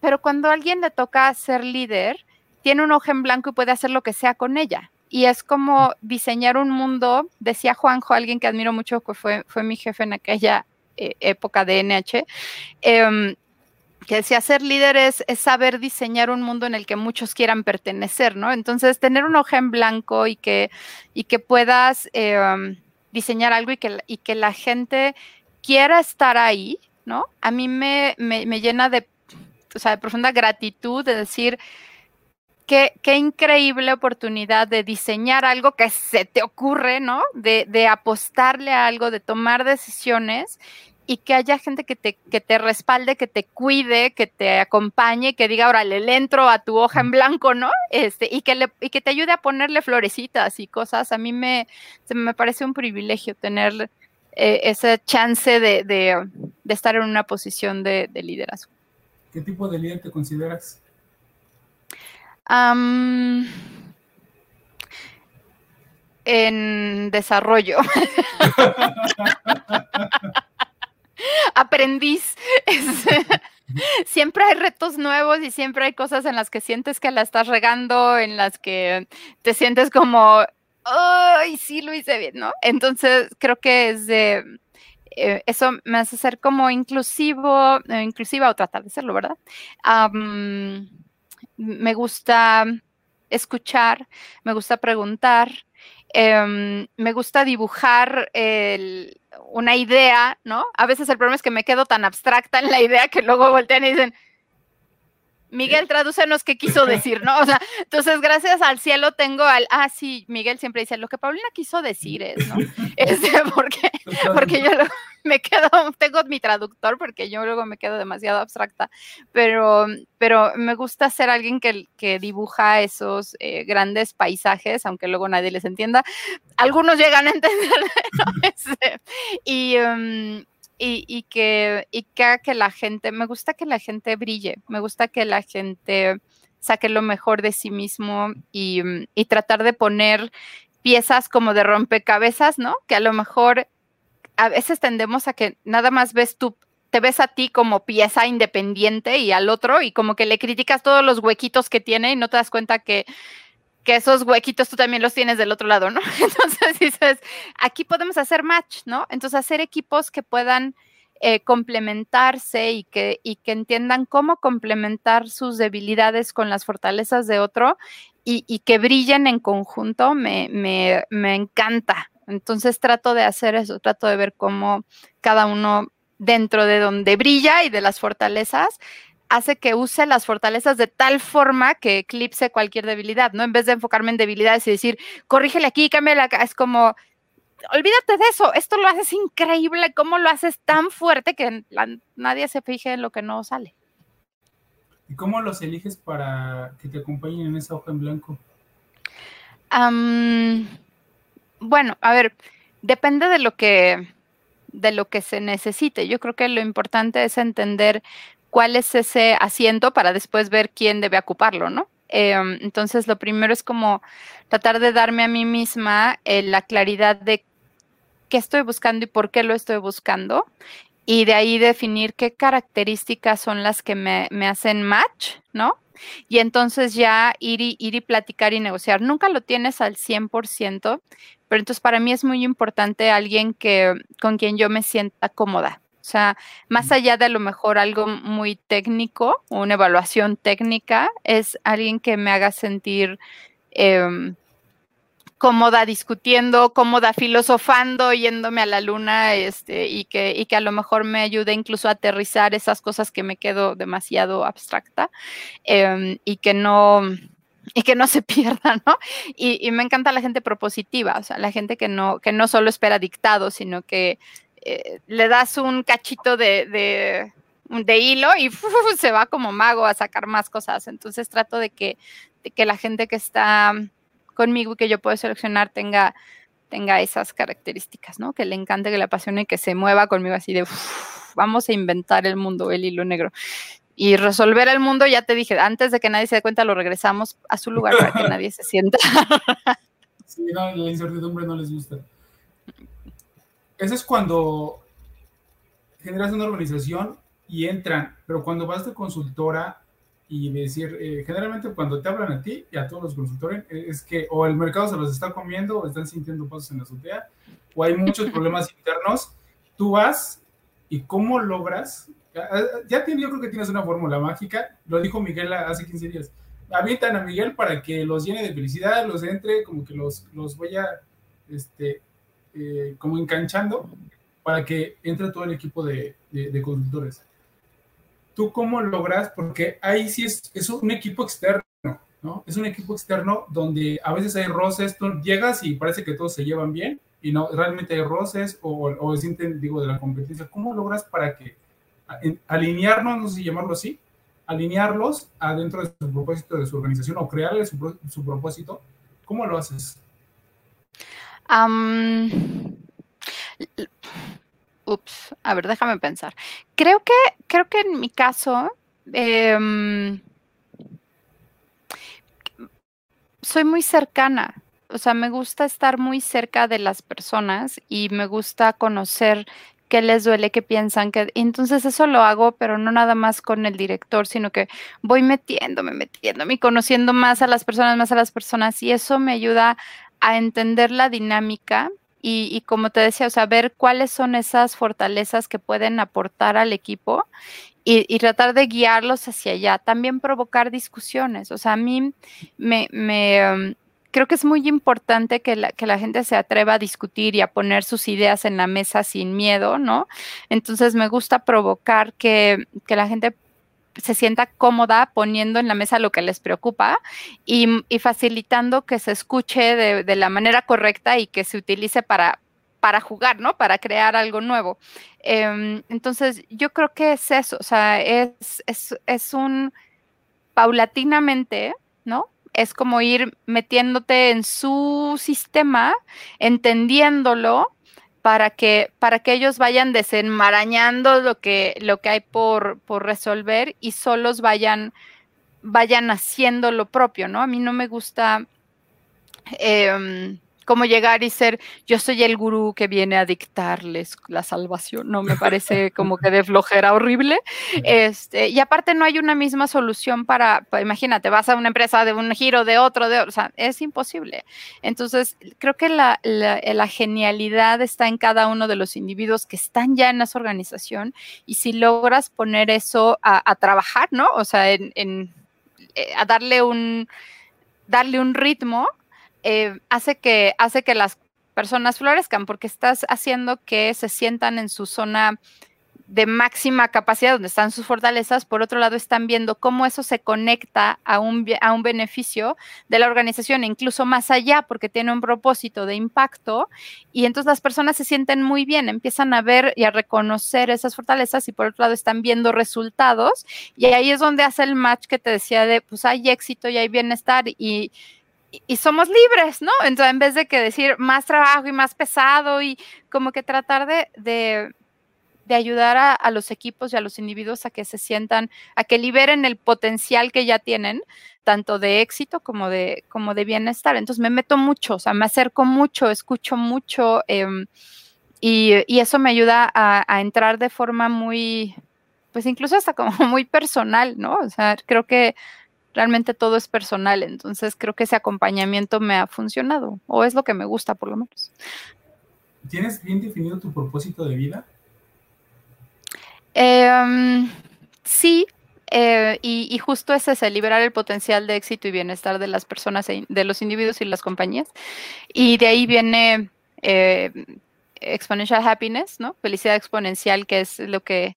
Pero cuando a alguien le toca ser líder, tiene una hoja en blanco y puede hacer lo que sea con ella. Y es como diseñar un mundo, decía Juanjo, alguien que admiro mucho, que fue, fue mi jefe en aquella eh, época de NH, eh, que decía ser líder es, saber diseñar un mundo en el que muchos quieran pertenecer, ¿no? Entonces, tener un hoja en blanco y que, y que puedas em, diseñar algo y que, y que la gente quiera estar ahí, ¿no? A mí me, llena de, de profunda gratitud de decir, Qué, qué, increíble oportunidad de diseñar algo que se te ocurre, ¿no? De, de, apostarle a algo, de tomar decisiones y que haya gente que te, que te respalde, que te cuide, que te acompañe, que diga, órale, le entro a tu hoja en blanco, ¿no? Este, y que, le, y que te ayude a ponerle florecitas y cosas. A mí me, me parece un privilegio tener eh, esa chance de, de, estar en una posición de, liderazgo. ¿Qué tipo de líder te consideras? en desarrollo. (laughs) (laughs) (laughs) aprendiz. (laughs) siempre hay retos nuevos y siempre hay cosas en las que sientes que la estás regando, en las que te sientes como, ay, sí lo hice bien, ¿no? Entonces creo que es de... Eh, eso me hace ser como inclusivo, eh, inclusiva o tratar de serlo, ¿verdad? me gusta escuchar, me gusta preguntar, em, me gusta dibujar el, una idea, ¿no? A veces el problema es que me quedo tan abstracta en la idea que luego voltean y dicen, Miguel, tradúcenos qué quiso decir, ¿no? O sea, entonces gracias al cielo tengo al, ah, sí, Miguel siempre dice, lo que Paulina quiso decir es, ¿no? (laughs) Este, porque, porque yo me quedo, tengo mi traductor porque yo luego me quedo demasiado abstracta, pero, pero me gusta ser alguien que, que dibuja esos eh, grandes paisajes, aunque luego nadie les entienda. Algunos llegan a entender, (laughs) este, y, um, y, que, y que que la gente, me gusta que la gente brille, me gusta que la gente saque lo mejor de sí mismo y, y tratar de poner piezas como de rompecabezas, ¿no? Que a lo mejor a veces tendemos a que nada más ves tú, te ves a ti como pieza independiente y al otro y como que le criticas todos los huequitos que tiene y no te das cuenta que que esos huequitos tú también los tienes del otro lado, ¿no? (laughs) Entonces dices, aquí podemos hacer match, ¿no? Entonces hacer equipos que puedan eh, complementarse y que, y que entiendan cómo complementar sus debilidades con las fortalezas de otro y, que brillen en conjunto, me, me, me encanta. Entonces trato de hacer eso, trato de ver cómo cada uno dentro de donde brilla y de las fortalezas hace que use las fortalezas de tal forma que eclipse cualquier debilidad, ¿no? En vez de enfocarme en debilidades y decir, corrígele aquí, cámbiale acá, es como, olvídate de eso, esto lo haces increíble, ¿cómo lo haces tan fuerte que nadie se fije en lo que no sale? ¿Y cómo los eliges para que te acompañen en esa hoja en blanco? bueno, a ver, depende de lo que de lo que se necesite. Yo creo que lo importante es entender cuál es ese asiento para después ver quién debe ocuparlo, ¿no? Em, entonces, lo primero es como tratar de darme a mí misma eh, la claridad de qué estoy buscando y por qué lo estoy buscando. Y de ahí definir qué características son las que me, hacen match, ¿no? Y entonces ya ir y, ir y platicar y negociar. Nunca lo tienes al 100%, pero entonces para mí es muy importante alguien que, con quien yo me sienta cómoda. O sea, más allá de a lo mejor algo muy técnico, una evaluación técnica, es alguien que me haga sentir em, cómoda discutiendo, cómoda filosofando, yéndome a la luna, este, y que, y que a lo mejor me ayude incluso a aterrizar esas cosas que me quedo demasiado abstracta, em, y que no, y que no se (laughs) pierda, ¿no? Y, me encanta la gente propositiva, o sea, la gente que no, que no solo espera dictado, sino que eh, le das un cachito de, de, hilo y se va como mago a sacar más cosas. Entonces trato de que, que la gente que está conmigo y que yo puedo seleccionar tenga, tenga esas características, ¿no? Que le encante, que le apasione, que se mueva conmigo así de, vamos a inventar el mundo, el hilo negro y resolver el mundo, ya te dije, antes de que nadie se dé cuenta, lo regresamos a su lugar para que (laughs) nadie se sienta. sí, no, la incertidumbre no les gusta. Eso es cuando generas una organización y entran, pero cuando vas de consultora y decir, eh, generalmente cuando te hablan a ti y a todos los consultores, eh, es que o el mercado se los está comiendo o están sintiendo pasos en la azotea, o hay muchos (laughs) problemas internos, tú vas y cómo logras ya tiene, yo creo que tienes una fórmula mágica, lo dijo Miguel hace 15 días. Avientan a Miguel para que los llene de felicidad, los entre, como que los, los vaya, este, eh, como enganchando para que entre todo el equipo de, de, consultores. ¿Tú cómo logras? Porque ahí sí es, es un equipo externo, ¿no? Es un equipo externo donde a veces hay roces, tú llegas y parece que todos se llevan bien y no, realmente hay roces o, o sienten, digo, de la competencia. ¿Cómo logras para que alinearnos, no sé si llamarlo así, alinearlos adentro de su propósito de su organización o crearle su, propósito, ¿cómo lo haces? Ups, a ver, déjame pensar. Creo que, creo que en mi caso, em, soy muy cercana. O sea, me gusta estar muy cerca de las personas y me gusta conocer qué les duele, qué piensan, que entonces eso lo hago, pero no nada más con el director, sino que voy metiéndome, metiéndome conociendo más a las personas, más a las personas y eso me ayuda a entender la dinámica y, como te decía, o sea, ver cuáles son esas fortalezas que pueden aportar al equipo y, tratar de guiarlos hacia allá. También provocar discusiones. O sea, a mí me, me, creo que es muy importante que la, que la gente se atreva a discutir y a poner sus ideas en la mesa sin miedo, ¿no? Entonces me gusta provocar que, la gente se sienta cómoda poniendo en la mesa lo que les preocupa y, facilitando que se escuche de, la manera correcta y que se utilice para, para jugar, ¿no? Para crear algo nuevo. Em, entonces, yo creo que es eso, o sea, es, es, es un paulatinamente, ¿no? es como ir metiéndote en su sistema, entendiéndolo para que, para que ellos vayan desenmarañando lo que, lo que hay por, por resolver y solos vayan, vayan haciendo lo propio, ¿no? A mí no me gusta em, como llegar y ser, yo soy el gurú que viene a dictarles la salvación, no me parece (laughs) como que de flojera horrible. Este, y aparte no hay una misma solución para, imagínate, vas a una empresa de un giro, de otro, de otro, o sea, es imposible. Entonces, creo que la, la, genialidad está en cada uno de los individuos que están ya en esa organización y si logras poner eso a, trabajar, ¿no? O sea, en, en, eh, a darle un darle un ritmo, eh, hace, que, hace que las personas florezcan porque estás haciendo que se sientan en su zona de máxima capacidad, donde están sus fortalezas, por otro lado están viendo cómo eso se conecta a un, a un beneficio de la organización, incluso más allá, porque tiene un propósito de impacto, y entonces las personas se sienten muy bien, empiezan a ver y a reconocer esas fortalezas, y por otro lado están viendo resultados, y ahí es donde hace el match que te decía de, pues hay éxito y hay bienestar, y y somos libres, ¿no? Entonces, en vez de que decir más trabajo y más pesado y como que tratar de, de, ayudar a, los equipos y a los individuos a que se sientan, a que liberen el potencial que ya tienen, tanto de éxito como de, como de bienestar. Entonces, me meto mucho, o sea, me acerco mucho, escucho mucho em, y, y, eso me ayuda a, a entrar de forma muy, pues incluso hasta como (laughs) muy personal, ¿no? O sea, creo que realmente todo es personal, entonces creo que ese acompañamiento me ha funcionado, o es lo que me gusta por lo menos. ¿Tienes bien definido tu propósito de vida? Em, sí, eh, y, justo es ese, liberar el potencial de éxito y bienestar de las personas, e de los individuos y las compañías. Y de ahí viene eh, exponential happiness, ¿no? Felicidad exponencial, que es lo que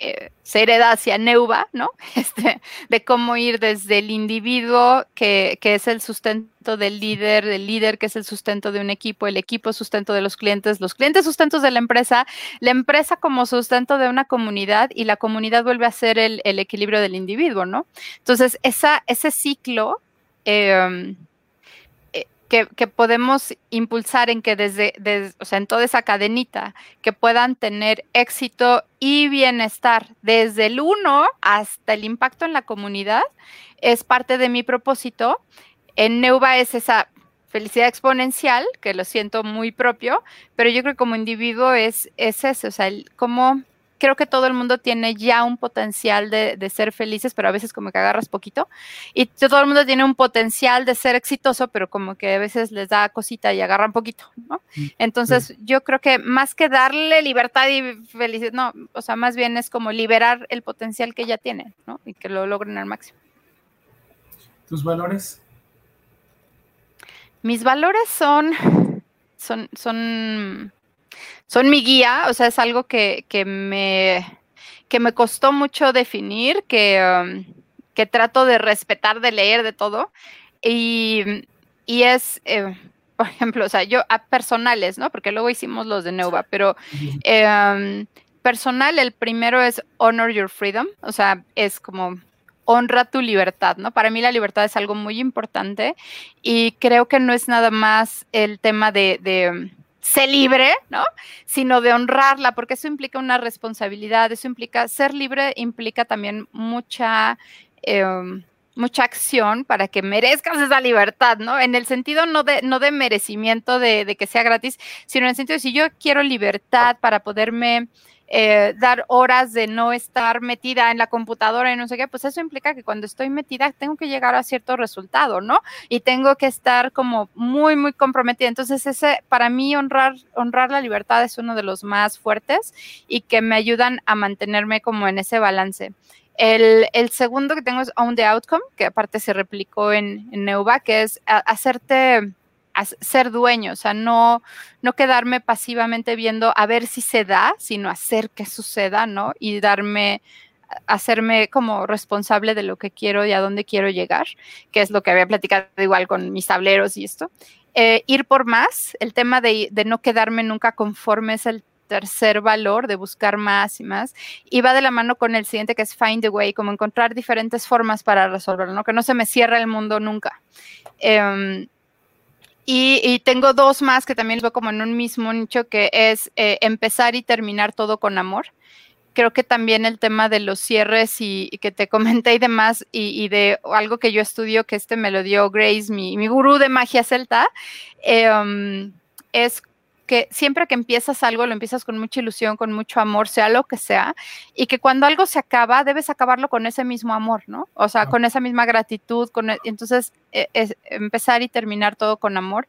eh, se hereda hacia Neuva, ¿no? (laughs) Este, de cómo ir desde el individuo, que, que, es el sustento del líder, del líder que es el sustento de un equipo, el equipo sustento de los clientes, los clientes sustentos de la empresa, la empresa como sustento de una comunidad y la comunidad vuelve a ser el, el equilibrio del individuo, ¿no? Entonces, esa, ese ciclo... Eh, que, podemos impulsar en que desde, o sea, en toda esa cadenita, que puedan tener éxito y bienestar desde el uno hasta el impacto en la comunidad, es parte de mi propósito. En Neuva es esa felicidad exponencial, que lo siento muy propio, pero yo creo que como individuo es, es eso, o sea, el, cómo creo que todo el mundo tiene ya un potencial de, ser felices, pero a veces como que agarras poquito. Y todo el mundo tiene un potencial de ser exitoso, pero como que a veces les da cosita y agarran poquito, ¿no? Mm, Entonces, yo creo que más que darle libertad y felicidad, no, o sea, más bien es como liberar el potencial que ya tienen, ¿no? Y que lo logren al máximo. ¿Tus valores? Mis valores son, son, son son mi guía, o sea, es algo que, me, que me costó mucho definir, que, um, que trato de respetar, de leer, de todo. Y, es, eh, (laughs) por ejemplo, o sea, yo a personales, ¿no? Porque luego hicimos los de Nova, pero um, personal, el primero es honor your freedom, o sea, es como honra tu libertad, ¿no? Para mí la libertad es algo muy importante y creo que no es nada más el tema de se libre, ¿no? Sino de honrarla, porque eso implica una responsabilidad, eso implica, ser libre implica también mucha, em, mucha acción para que merezcas esa libertad, ¿no? En el sentido no de, no de merecimiento de, de que sea gratis, sino en el sentido de si yo quiero libertad para poderme eh, dar horas de no estar metida en la computadora y no sé qué, pues eso implica que cuando estoy metida tengo que llegar a cierto resultado, ¿no? Y tengo que estar como muy, muy comprometida. Entonces, ese, para mí, honrar, honrar la libertad es uno de los más fuertes y que me ayudan a mantenerme como en ese balance. El, segundo que tengo es Own the Outcome, que aparte se replicó en, en que es hacerte ser dueño, o sea, no, no quedarme pasivamente viendo a ver si se da, sino hacer que suceda, ¿no? Y darme, hacerme como responsable de lo que quiero y a dónde quiero llegar, que es lo que había platicado igual con mis tableros y esto. Eh, ir por más, el tema de, de no quedarme nunca conforme es el tercer valor de buscar más y más. Y va de la mano con el siguiente que es find the way, como encontrar diferentes formas para resolverlo, ¿no? Que no se me cierre el mundo nunca. Em, y, tengo dos más que también veo como en un mismo nicho, que es eh, empezar y terminar todo con amor. Creo que también el tema de los cierres y, que te (laughs) comenté y demás, y, de algo que yo estudio, que este me lo dio Grace, mi, mi gurú de magia celta, em, es que siempre que empiezas algo, lo empiezas con mucha ilusión, con mucho amor, sea lo que sea, y que cuando algo se acaba, debes acabarlo con ese mismo amor, ¿no? O sea, con esa misma gratitud, con e, entonces e, es empezar y terminar todo con amor.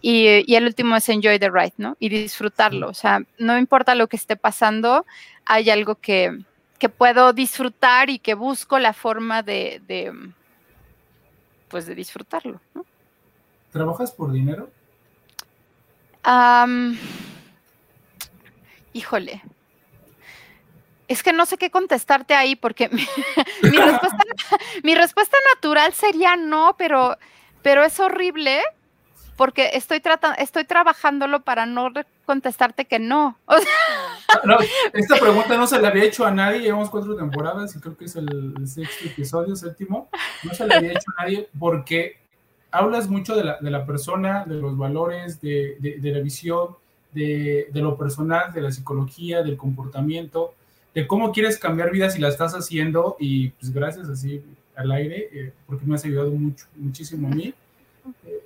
Y, y, el último es enjoy the ride, ¿no? Y disfrutarlo. O sea, no importa lo que esté pasando, hay algo que, que puedo disfrutar y que busco la forma de, de pues de disfrutarlo, ¿no? ¿Trabajas por dinero? Híjole. Es que no sé qué contestarte ahí porque (laughs) mi, respuesta, natural sería no, pero, pero es horrible porque estoy tratando, estoy trabajándolo para no contestarte que no. Esta pregunta no se la había hecho a nadie, llevamos cuatro temporadas y creo que es el, sexto episodio, séptimo. No se la había hecho a nadie porque hablas mucho de la, de la persona, de los valores, de, de, la visión, de, de, lo personal, de la psicología, del comportamiento, de cómo quieres cambiar vidas y la estás haciendo. Y pues gracias así al aire, eh, porque me has ayudado mucho, muchísimo a mí. Eh,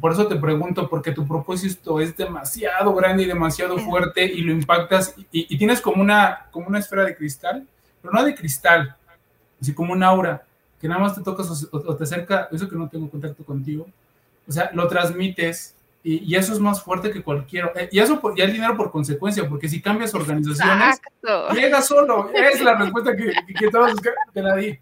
por eso te pregunto, porque tu propósito es demasiado grande y demasiado fuerte y lo impactas y, y, tienes como una, como una esfera de cristal, pero no de cristal, así como un aura que nada más te tocas o, te acerca, eso que no tengo contacto contigo, o sea, lo transmites y, eso es más fuerte que cualquier, eh, y eso ya el dinero por consecuencia, porque si cambias organizaciones, llega solo, es la respuesta que, todos te la di.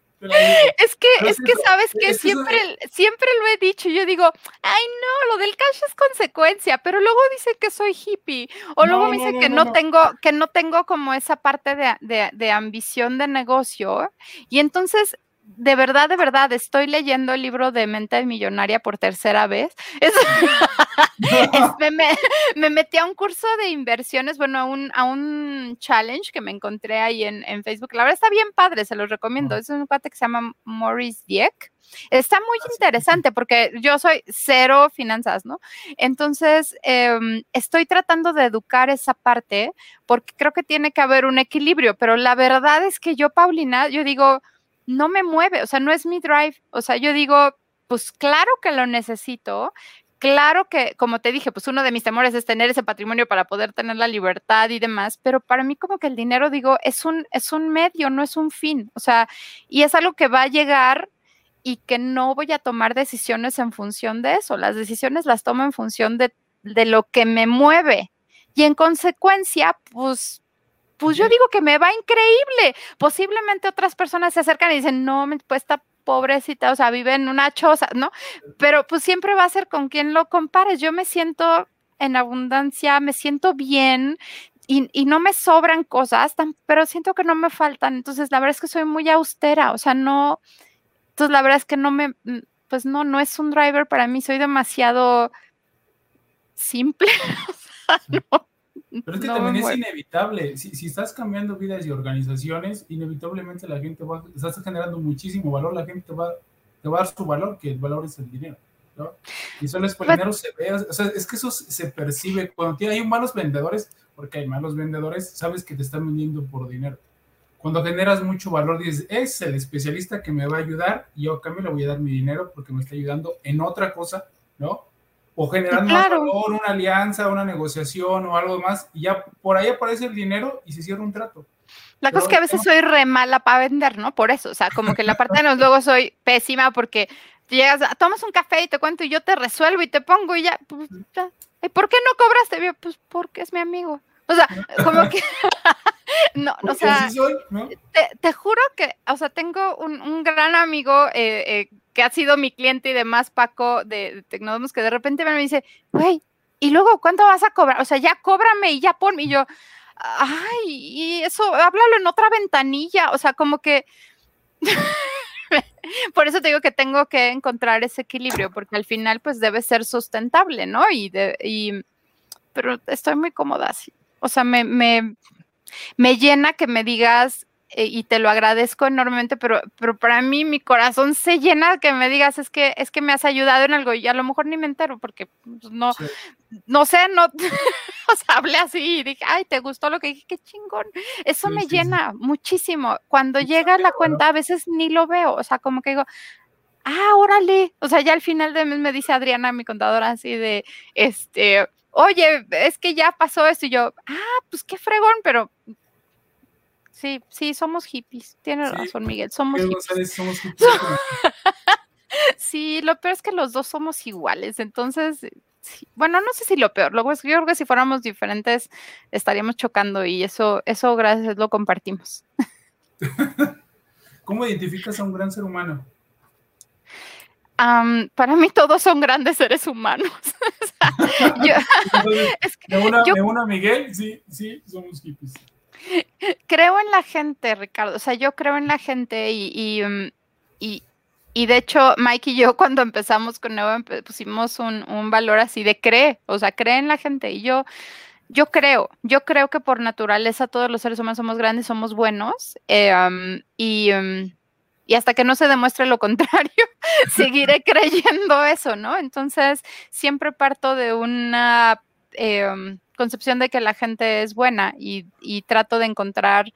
es que, es que sabes que siempre, siempre lo he dicho. Yo digo, ay no, lo del cash es consecuencia, pero luego dice que soy hippie. O luego me dice que no, tengo, que no tengo como esa parte de, de ambición de negocio. Y entonces de verdad, de verdad, estoy leyendo el libro de Mente Millonaria por tercera vez. (laughs) (laughs) me, metí a un curso de inversiones, bueno, a un, a un challenge que me encontré ahí en, Facebook. La verdad está bien padre, se los recomiendo. Es un cuate que se llama Maurice Dieck. Está muy ah, interesante porque yo soy cero finanzas, ¿no? Entonces, em, estoy tratando de educar esa parte porque creo que tiene que haber un equilibrio, pero la verdad es que yo, Paulina, yo digo, no me mueve, o sea, no es mi drive. O sea, yo digo, pues claro que lo necesito. Claro que, como te dije, pues uno de mis temores es tener ese patrimonio para poder tener la libertad y demás, pero para mí como que el dinero, digo, es un, es un medio, no es un fin. O sea, y es algo que va a llegar y que no voy a tomar decisiones en función de eso. Las decisiones las tomo en función de, de lo que me mueve. Y en consecuencia, pues pues yo digo que me va increíble. Posiblemente otras personas se acercan y dicen, no, pues está pobrecita, o sea, vive en una choza, ¿no? Pero pues siempre va a ser con quien lo compares. Yo me siento en abundancia, me siento bien y, y no me sobran cosas, pero siento que no me faltan. Entonces, la verdad es que soy muy austera, o sea, no, entonces la verdad es que no me, mm, pues no, no es un driver para mí, soy demasiado simple. (laughs) o sea, no, pero es que también es inevitable. Si, si, estás cambiando vidas y organizaciones, inevitablemente la gente va, estás generando muchísimo valor, la gente va, te va a dar su valor, que el valor es el dinero. ¿no? Y solo es por el dinero se ve, o sea, es que eso se percibe. Cuando hay malos vendedores, porque hay malos vendedores, sabes que te están vendiendo por dinero. Cuando generas mucho valor, dices, es el especialista que me va a ayudar y yo a cambio le voy a dar mi dinero porque me está ayudando en otra cosa, ¿no? O generando más valor, una alianza, una negociación o algo más, y ya por ahí aparece el dinero y se cierra un trato. La cosa es que a veces soy re mala para vender, ¿no? Por eso, o sea, como que en la parte de los (laughs) luego soy pésima porque llegas, tomas un café y te cuento y yo te resuelvo y te pongo y ya, pues, ¿Y por qué no cobraste? Pues porque es mi amigo. O sea, como que (laughs) (laughs) no, o sea, Te, juro que, o sea, tengo un, gran amigo eh, eh, que ha sido mi cliente y demás, Paco, de, de que de repente me dice, güey, ¿y luego cuánto vas a cobrar? O sea, ya cóbrame y ya ponme. Y yo, ay, y eso, háblalo en otra ventanilla. O sea, como que... (laughs) Por eso te digo que tengo que encontrar ese equilibrio, porque al final pues debe ser sustentable, ¿no? Y, de, y pero estoy muy cómoda así. O sea, me, me, me llena que me digas, eh, y te lo agradezco enormemente, pero, pero para mí mi corazón se llena que me digas, es que, es que me has ayudado en algo y a lo mejor ni me entero porque pues, no, no sé, no, (laughs) o sea, hablé así y dije, ay, ¿te gustó lo que dije? Qué chingón. Eso me llena muchísimo. Cuando llega la cuenta a veces ni lo veo, o sea, como que digo, ah, órale. O sea, ya al final de mes me dice Adriana, mi contadora, así de, este, oye, es que ya pasó esto y yo, ah, pues qué fregón, pero Sí, sí, somos hippies. Tienes razón, Miguel. Somos (laughs) hippies. sí, lo peor es que los dos somos iguales. Entonces, bueno, no sé si lo peor. Luego, yo creo que si fuéramos diferentes estaríamos chocando y eso, eso gracias lo compartimos. (laughs) ¿Cómo identificas a un gran ser humano? Para mí todos son grandes seres humanos. (laughs) (laughs) de, una, de una Miguel, sí, sí, somos hippies. Creo en la gente, Ricardo. O sea, yo creo en la gente y, mm, y, y, de hecho, Mike y yo (laughs) cuando empezamos con Nuevo pusimos un, un, valor así de cree, o sea, cree en la gente. Y yo, yo creo, yo creo que por naturaleza todos los seres humanos somos grandes, somos buenos. Eh, y, mm, y hasta que no se demuestre lo contrario, (laughs) seguiré (laughs) creyendo eso, ¿no? Entonces, siempre parto de una... Eh, concepción de que la gente es buena y, trato de encontrar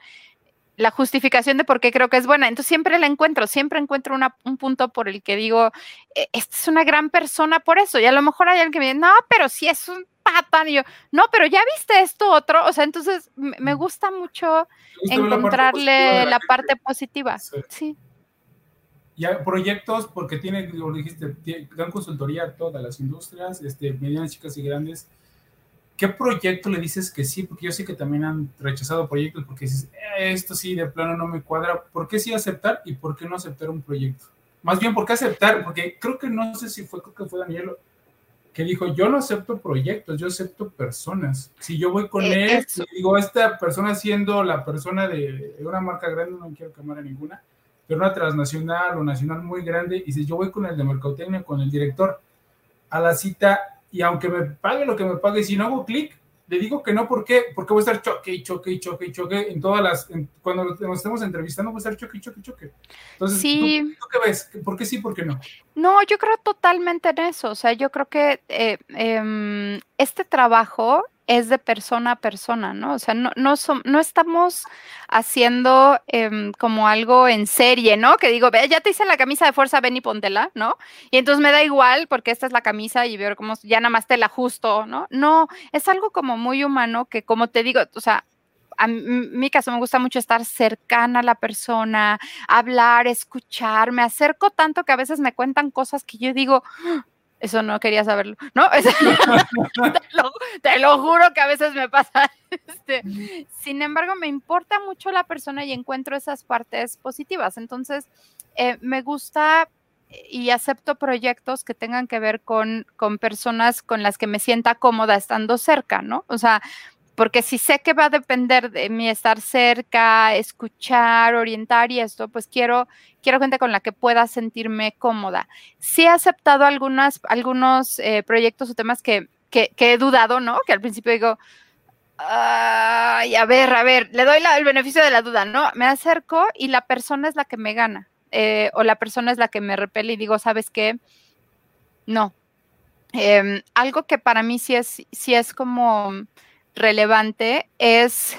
la justificación de por qué creo que es buena. Entonces siempre la encuentro, siempre encuentro un punto por el que digo, e, esta es una gran persona por eso. Y a lo mejor hay alguien que me dice, no, pero si es un patán. Y yo, no, pero ya viste esto otro. O sea, entonces me gusta mucho encontrarle la parte positiva. Sí. Ya proyectos, porque tiene, lo dijiste, dan consultoría a todas las industrias, este, medianas, chicas y grandes ¿qué proyecto le dices que sí? Porque yo sé que también han rechazado proyectos porque dices, eh, esto sí de plano no me cuadra. ¿Por qué sí aceptar y por qué no aceptar un proyecto? Más bien, ¿por qué aceptar? Porque creo que no sé si fue, creo que fue Daniel que dijo, yo no acepto proyectos, yo acepto personas. Si yo voy con eh, él, y digo, esta persona siendo la persona de, una marca grande, no quiero quemar a ninguna, pero una transnacional o nacional muy grande, y si yo voy con el de mercadotecnia, con el director, a la cita, y aunque me pague lo que me pague, si no hago clic, le digo que no, ¿por qué? Porque voy a estar choque y choque y choque y choque en todas las, cuando nos estemos entrevistando, voy a estar choque y choque y choque. Entonces, ¿tú, qué ves? ¿Por qué sí, por qué no? No, yo creo totalmente en eso. O sea, yo creo que eh, em, este trabajo es de persona a persona, ¿no? O sea, no, no, no estamos haciendo em, como algo en serie, ¿no? Que digo, ya te hice la camisa de fuerza, ven y póntela, ¿no? Y entonces me da igual porque esta es la camisa y veo cómo ya nada más te la ajusto, ¿no? No, es algo como muy humano que, como te digo, o sea, a mi caso me gusta mucho estar cercana a la persona, hablar, escuchar, me acerco tanto que a veces me cuentan cosas que yo digo, eso no quería saberlo, ¿no? (laughs) te, lo, juro que a veces me pasa. (laughs) Este, sin embargo, me importa mucho la persona y encuentro esas partes positivas. Entonces, eh, me gusta y acepto proyectos que tengan que ver con, con personas con las que me sienta cómoda estando cerca, ¿no? O sea, porque si sé que va a depender de mí estar cerca, escuchar, orientar y esto, pues quiero, quiero gente con la que pueda sentirme cómoda. Sí he aceptado algunas, algunos eh, proyectos o temas que, que, he dudado, ¿no? Que al principio digo, ay, a ver, a ver, le doy el beneficio de la duda, ¿no? Me acerco y la persona es la que me gana, eh, o la persona es la que me repele y digo, ¿sabes qué? No. Em, algo que para mí sí es, sí es como relevante es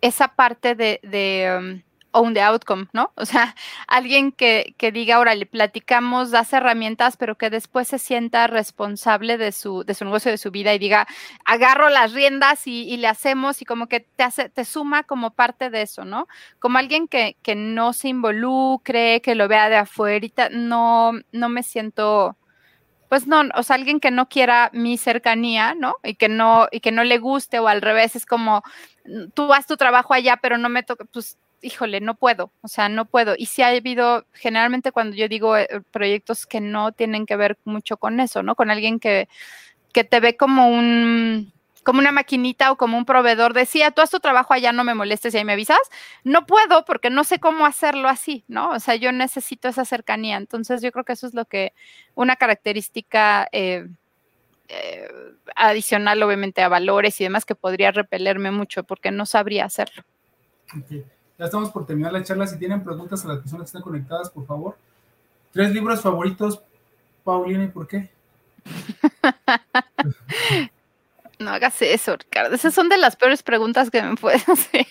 esa parte de, um, own the outcome, ¿no? O sea, (laughs) alguien que, que, diga, ahora le platicamos, das herramientas, pero que después se sienta responsable de su, de su negocio, de su vida y diga, agarro las riendas y, le hacemos y como que te hace, te suma como parte de eso, ¿no? Como alguien que, que no se involucre, que lo vea de afuera, no, no me siento pues no, o sea, alguien que no quiera mi cercanía, ¿no? Y que no, y que no le guste, o al revés, es como, mm, tú vas tu trabajo allá, pero no me toca, pues, híjole, no puedo, o sea, no puedo. Y sí ha habido, generalmente cuando yo digo eh, proyectos que no tienen que ver mucho con eso, ¿no? Con alguien que, que te ve como un, como una maquinita o como un proveedor decía, tú haz tu trabajo allá, no me molestes y ahí me avisas. No puedo porque no sé cómo hacerlo así, ¿no? O sea, yo necesito esa cercanía. Entonces, yo creo que eso es lo que, una característica eh, eh, adicional, obviamente, a valores y demás que podría repelerme mucho porque no sabría hacerlo. Ya estamos por terminar la charla. Si tienen preguntas a las personas que están conectadas, por favor. Tres libros favoritos, Paulina, ¿y por qué? (laughs) No hagas eso, Ricardo. Esas son de las peores preguntas que me puedes (laughs) hacer.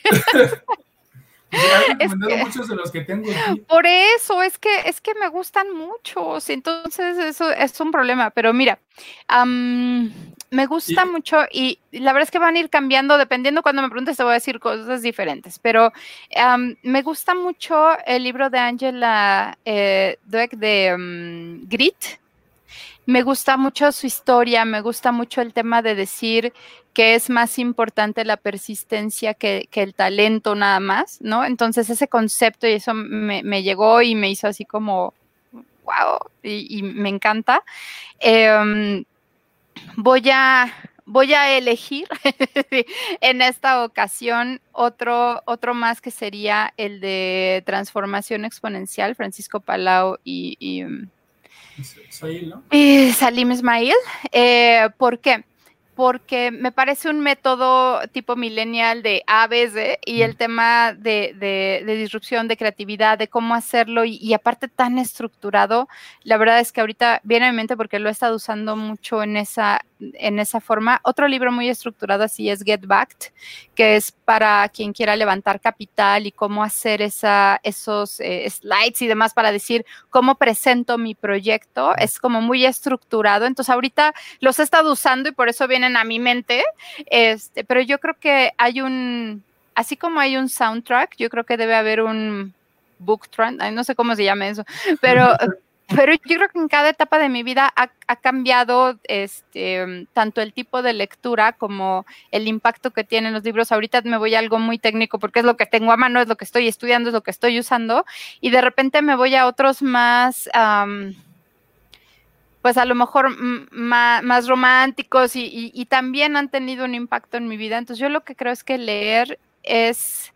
muchos de los que tengo Por eso, es que, es que me gustan muchos, entonces eso es un problema. Pero mira, me gusta mucho y la verdad es que van a ir cambiando, dependiendo cuando me preguntes, te voy a decir cosas diferentes. Pero me gusta mucho el libro de Angela eh, Dweck de Grit me gusta mucho su historia, me gusta mucho el tema de decir que es más importante la persistencia que, el talento nada más, ¿no? Entonces ese concepto y eso me, llegó y me hizo así como, wow, y, me encanta. Em, voy a, voy a elegir (laughs) en esta ocasión otro, otro más que sería el de transformación exponencial, Francisco Palau y y Salim Ismail. Eh, ¿Por qué? porque me parece un método tipo millennial de ABC y el tema de, disrupción, de creatividad, de cómo hacerlo y, aparte tan estructurado, la verdad es que ahorita viene a mi mente porque lo he estado usando mucho en esa, en esa forma. Otro libro muy estructurado así es Get Backed, que es para quien quiera levantar capital y cómo hacer esa, esos eh, slides y demás para decir cómo presento mi proyecto. Es como muy estructurado. Entonces ahorita los he estado usando y por eso viene a mi mente, este, pero yo creo que hay un, así como hay un soundtrack, yo creo que debe haber un book trend, no sé cómo se llama eso, pero (laughs) pero yo creo que en cada etapa de mi vida ha, cambiado este, tanto el tipo de lectura como el impacto que tienen los libros. Ahorita me voy a algo muy técnico porque es lo que tengo a mano, es lo que estoy estudiando, es lo que estoy usando, y de repente me voy a otros más... pues a lo mejor más, románticos y, también han tenido un impacto en mi vida. Entonces yo lo que creo es que leer es,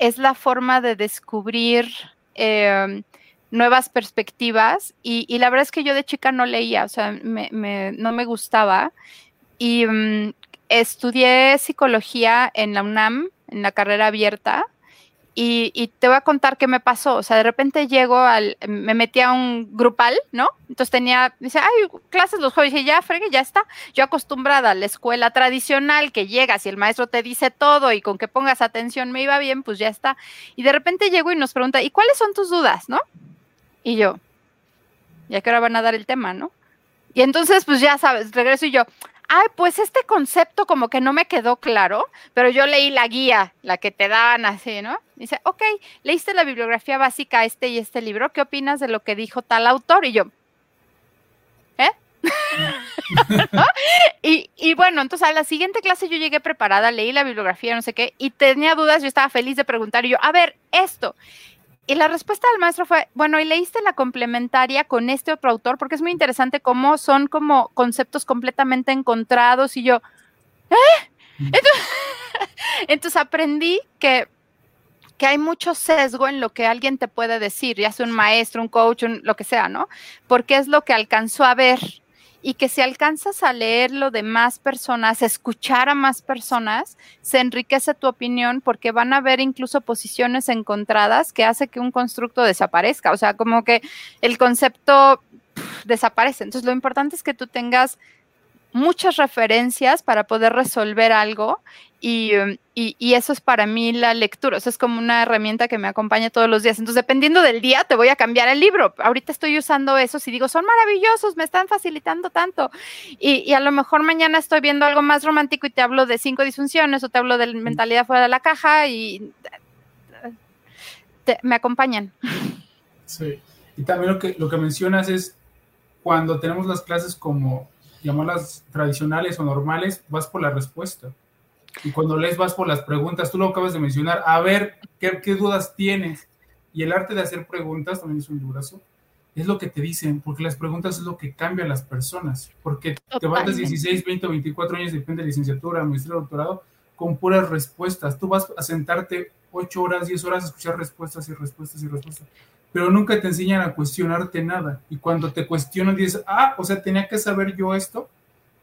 es la forma de descubrir em, nuevas perspectivas y, la verdad es que yo de chica no leía, o sea, no me gustaba y mm, estudié psicología en la UNAM, en la carrera abierta. Y, te voy a contar qué me pasó. O sea, de repente llego al, me metí a un grupal, ¿no? Entonces tenía, dice, ay, clases los jueves. Y dije, ya, fregue, ya está. Yo acostumbrada a la escuela tradicional, que llegas y el maestro te dice todo y con que pongas atención me iba bien, pues ya está. Y de repente llego y nos pregunta, ¿y cuáles son tus dudas, no? Y yo, ya que ahora van a dar el tema, ¿no? Y entonces, pues ya sabes, regreso y yo, ay, pues este concepto como que no me quedó claro, pero yo leí la guía, la que te dan así, ¿no? Dice, ok, leíste la bibliografía básica este y este libro, ¿qué opinas de lo que dijo tal autor? Y yo, ¿eh? (laughs) y, y, bueno, entonces a la siguiente clase yo llegué preparada, leí la bibliografía, no sé qué, y tenía dudas, yo estaba feliz de preguntar, y yo, a ver, esto. Y la respuesta del maestro fue, bueno, ¿y leíste la complementaria con este otro autor? Porque es muy interesante cómo son como conceptos completamente encontrados y yo, ¿eh? (laughs) Entonces, aprendí que, que, hay mucho sesgo en lo que alguien te puede decir, ya sea un maestro, un coach, lo que sea, ¿no? Porque es lo que alcanzó a ver y que si alcanzas a leerlo de más personas, escuchar a más personas, se enriquece tu opinión porque van a haber incluso posiciones encontradas que hace que un constructo desaparezca, o sea, como que el concepto desaparece. Entonces, lo importante es que tú tengas muchas referencias para poder resolver algo um, y, eso es para mí la lectura, eso es como una herramienta que me acompaña todos los días. Entonces, dependiendo del día, te voy a cambiar el libro. Ahorita estoy usando esos y digo, son maravillosos, me están facilitando tanto. Y, a lo mejor mañana estoy viendo algo más romántico y te hablo de cinco disfunciones o te hablo de mentalidad fuera de la caja y me acompañan. Sí, y también lo que, lo que mencionas es cuando tenemos las clases como llamarlas tradicionales o normales, vas por la respuesta. Y cuando lees vas por las preguntas, tú lo acabas de mencionar, a ver, ¿qué, qué dudas tienes? Y el arte de hacer preguntas, también es un librazo, es lo que te dicen, porque las preguntas es lo que cambia a las personas, porque te vas de 16, 20, 24 años, depende de licenciatura, maestría, doctorado, con puras respuestas. Tú vas a sentarte 8 horas, 10 horas a escuchar respuestas y respuestas y respuestas pero nunca te enseñan a cuestionarte nada. Y cuando te cuestionan, dices, ah, o sea, tenía que saber yo esto.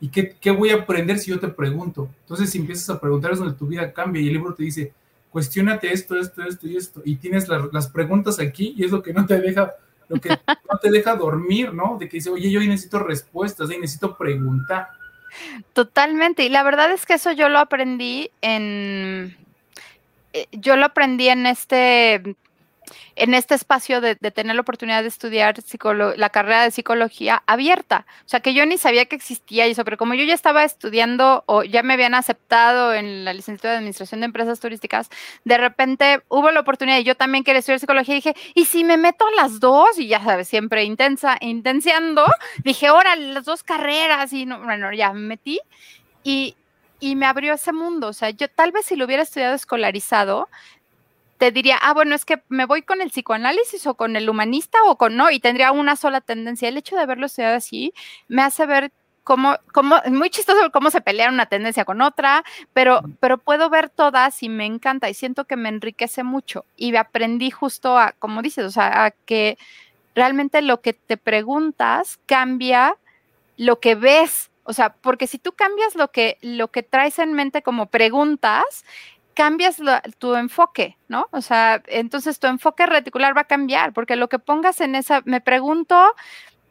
¿Y qué, qué voy a aprender si yo te pregunto? Entonces, si empiezas a preguntar es donde tu vida cambia y el libro te dice, cuestionate esto, esto, esto y esto. Y tienes las preguntas aquí y es lo que no te deja, lo que no te deja dormir, ¿no? De que dice, oye, yo necesito respuestas, necesito preguntar. Totalmente. Y la verdad es que eso yo lo aprendí en, eh, yo lo aprendí en este en este espacio de, tener la oportunidad de estudiar la carrera de psicología abierta. O sea, que yo ni sabía que existía eso, pero como yo ya estaba estudiando o ya me habían aceptado en la licenciatura de Administración de Empresas Turísticas, de repente hubo la oportunidad y yo también quería estudiar psicología dije, ¿y si me meto a las dos? Y ya sabes, siempre intensa, intenciando, dije, ahora las dos carreras y no, bueno, ya me metí y, y me abrió ese mundo. O sea, yo tal vez si lo hubiera estudiado escolarizado, te diría, ah, bueno, es que me voy con el psicoanálisis o con el humanista o con no, y tendría una sola tendencia. El hecho de haberlo estudiado así me hace ver cómo, cómo, muy chistoso cómo se pelea una tendencia con otra, pero, pero puedo ver todas y me encanta y siento que me enriquece mucho. Y aprendí justo a, como dices, o sea, a que realmente lo que te preguntas cambia lo que ves. O sea, porque si tú cambias lo que, lo que traes en mente como preguntas, cambias tu enfoque, ¿no? O sea, entonces tu enfoque reticular va a cambiar, porque lo que pongas en esa, me pregunto,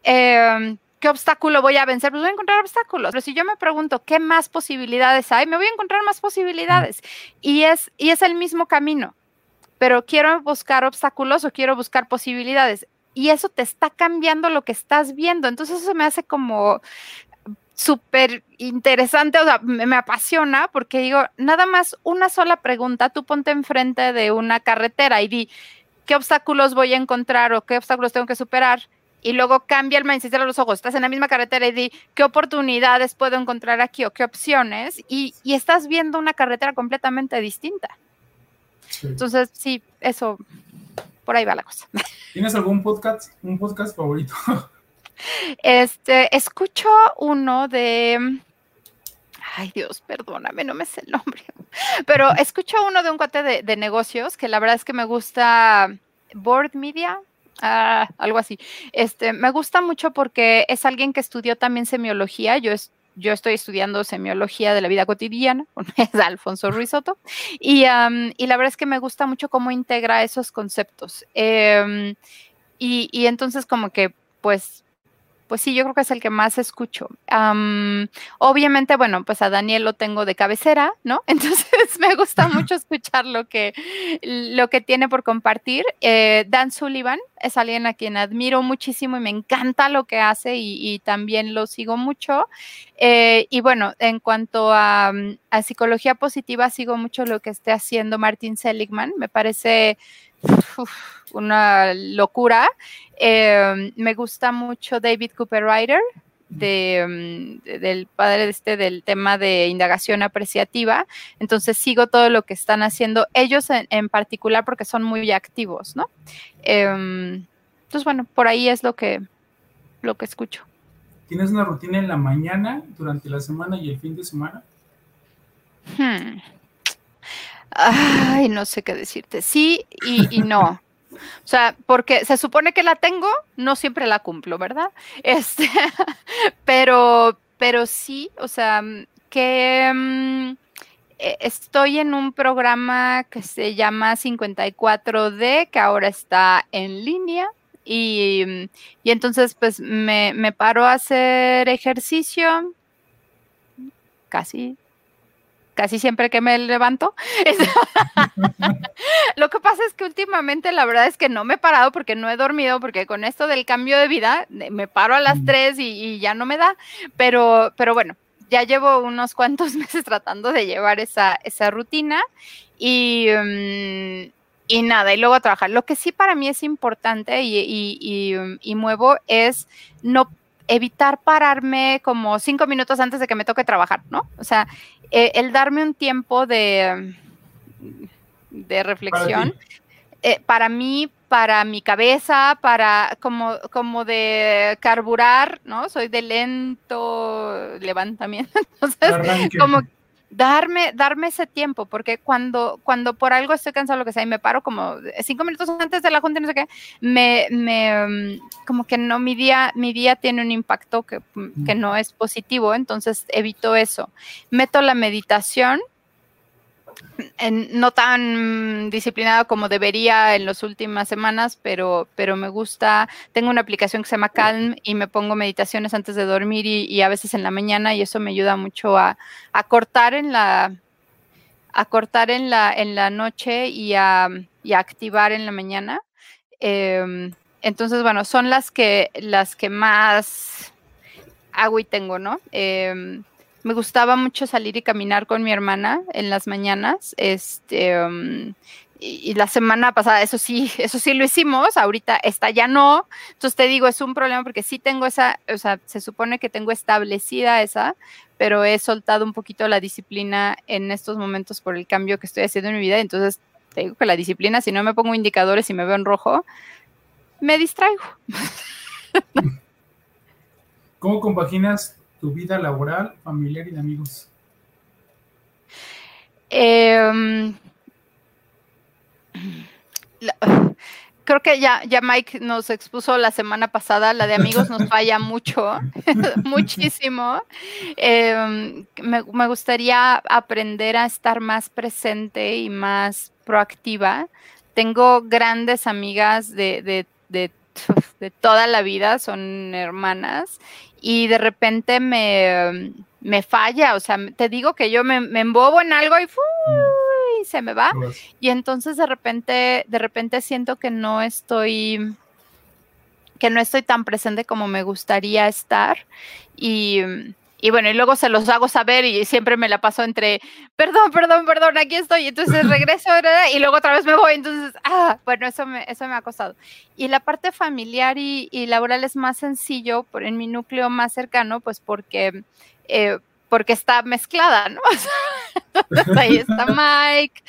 em, ¿qué obstáculo voy a vencer? Pues voy a encontrar obstáculos. Pero si yo me pregunto, ¿qué más posibilidades hay? Me voy a encontrar más posibilidades. Y es, y es el mismo camino. Pero quiero buscar obstáculos o quiero buscar posibilidades. Y eso te está cambiando lo que estás viendo. Entonces eso me hace como súper interesante, o sea, me, apasiona porque digo, nada más una sola pregunta, tú ponte enfrente de una carretera y di, ¿qué obstáculos voy a encontrar o qué obstáculos tengo que superar? y luego cambia el mindset, cierra los ojos, estás en la misma carretera y di qué oportunidades puedo encontrar aquí o qué opciones y, estás viendo una carretera completamente distinta. Entonces, sí, eso, por ahí va la cosa. ¿Tienes algún podcast, un podcast favorito? (laughs) Este, escucho uno de, ay Dios, perdóname, no me sé el nombre, (laughs) pero escucho uno de un cuate de, negocios que la verdad es que me gusta Board Media, Ah, algo así. Este, me gusta mucho porque es alguien que estudió también semiología. Yo, yo estoy estudiando semiología de la vida cotidiana, (laughs) es Alfonso Ruizotto, y, y, la verdad es que me gusta mucho cómo integra esos conceptos. Em, y, y, entonces como que, pues, pues sí, yo creo que es el que más escucho. obviamente, bueno, pues a Daniel lo tengo de cabecera, ¿no? (laughs) Entonces me gusta mucho escuchar lo que, lo que tiene por compartir. Eh, Dan Sullivan es alguien a quien admiro muchísimo y me encanta lo que hace y, también lo sigo mucho. Eh, y bueno, en cuanto a, psicología positiva, sigo mucho lo que esté haciendo Martin Seligman. Me parece una locura. Em, me gusta mucho David Cooper Ryder, de, mm, del padre de este del tema de indagación apreciativa. Entonces sigo todo lo que están haciendo ellos en, particular porque son muy activos, ¿no? Em, entonces, bueno, por ahí es lo que, lo que escucho. ¿Tienes una rutina en la mañana, durante la semana y el fin de semana? Hmm. Ay, no sé qué decirte. Sí y, no. O sea, porque se supone que la tengo, no siempre la cumplo, ¿verdad? (laughs) Este, pero, pero sí, o sea, que mm, e, estoy en un programa que se llama 54D, que ahora está en línea. Y, y entonces, pues me, me paro a hacer ejercicio casi casi siempre que me levanto. (laughs) (laughs) Lo que pasa es que últimamente la verdad es que no me he parado porque no he dormido, porque con esto del cambio de vida me paro a las 3 y, ya no me da, pero, pero bueno, ya llevo unos cuantos (laughs) meses tratando de llevar esa, esa rutina y, mm, y nada, y luego a trabajar. Lo que sí para mí es importante y, y, y muevo es no evitar pararme como cinco minutos antes de que me toque trabajar, ¿no? O sea, eh, el darme un tiempo de, de reflexión, eh, para, mí, para mi cabeza, para como, como de carburar, ¿no? Soy de lento levantamiento, (laughs) entonces como darme, darme ese tiempo, porque cuando, cuando por algo estoy cansado, lo que sea, y me paro como cinco minutos antes de la junta, no sé qué, me, me mm, como que no, mi día, mi día tiene un impacto que, que no es positivo, entonces evito eso. Meto la meditación, no tan disciplinado como debería en las últimas semanas, pero, pero me gusta. Tengo una aplicación que se llama Calm y me pongo meditaciones antes de dormir y, a veces en la mañana y eso me ayuda mucho a, cortar en la a cortar en la, en la noche y a, activar en la mañana. Em, entonces, bueno, son las que, las que más hago y tengo, ¿no? Em, me gustaba mucho salir y caminar con mi hermana en las mañanas. Este, um, y, la semana pasada, eso sí, (laughs) eso sí lo hicimos, ahorita esta ya no. Entonces te digo, es un problema porque sí tengo esa, o sea, se supone que tengo establecida esa, pero he soltado un poquito la disciplina en estos momentos por el cambio que estoy haciendo en mi vida. Entonces te digo que la disciplina, si no me pongo indicadores y me veo en rojo, me distraigo. (laughs) ¿Cómo compaginas tu vida laboral, familiar y de amigos? Em, (sighs) creo que ya, ya Mike nos expuso la semana pasada, la de amigos nos (laughs) falla mucho, (laughs) muchísimo. Em, me, gustaría aprender a estar más presente y más proactiva. Tengo grandes amigas de, de, de, de toda la vida, son hermanas, y de repente me, me falla, o sea, te digo que yo me, me embobo en algo y, mm. se me va. Y entonces de repente, de repente siento que no estoy que no estoy tan presente como me gustaría estar y, y bueno, y luego se los hago saber y siempre me la paso entre, perdón, perdón, perdón, aquí estoy, entonces (laughs) regreso y luego otra vez me voy, entonces, ah, bueno, eso me, eso me ha costado. Y la parte familiar y, laboral es más sencillo por, en mi núcleo más cercano, pues porque, eh, porque está mezclada, ¿no? (laughs) ahí está (laughs) Mike,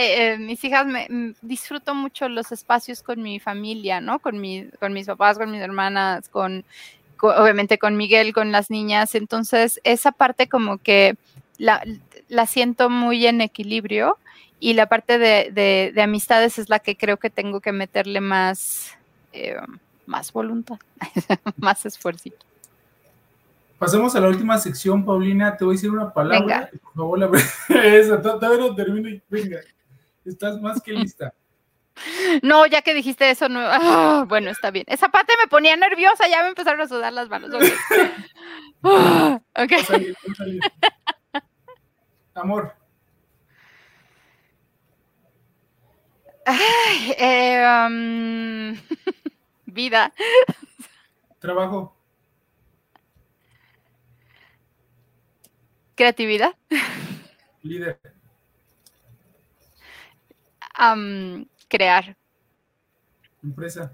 eh, mis hijas, me, mm, disfruto mucho los espacios con mi familia, ¿no? Con, mi, con mis papás, con mis hermanas, con obviamente con Miguel, con las niñas. Entonces, esa parte como que la, siento muy en equilibrio y la parte de, amistades es la que creo que tengo que meterle más, eh, más voluntad, (laughs) más esfuerzo. Pasemos a la última sección, Paulina. Te voy a decir una palabra. Por favor, la... (laughs) Esa, todavía no termino. Venga, estás más que lista. No, ya que dijiste eso, no. Ah, bueno, está bien. Esa parte me ponía nerviosa, ya me empezaron a sudar las manos. Okay. (laughs) Amor. Eh, um, (laughs) vida. Trabajo. Creatividad. Líder. Um, Crear. Empresa.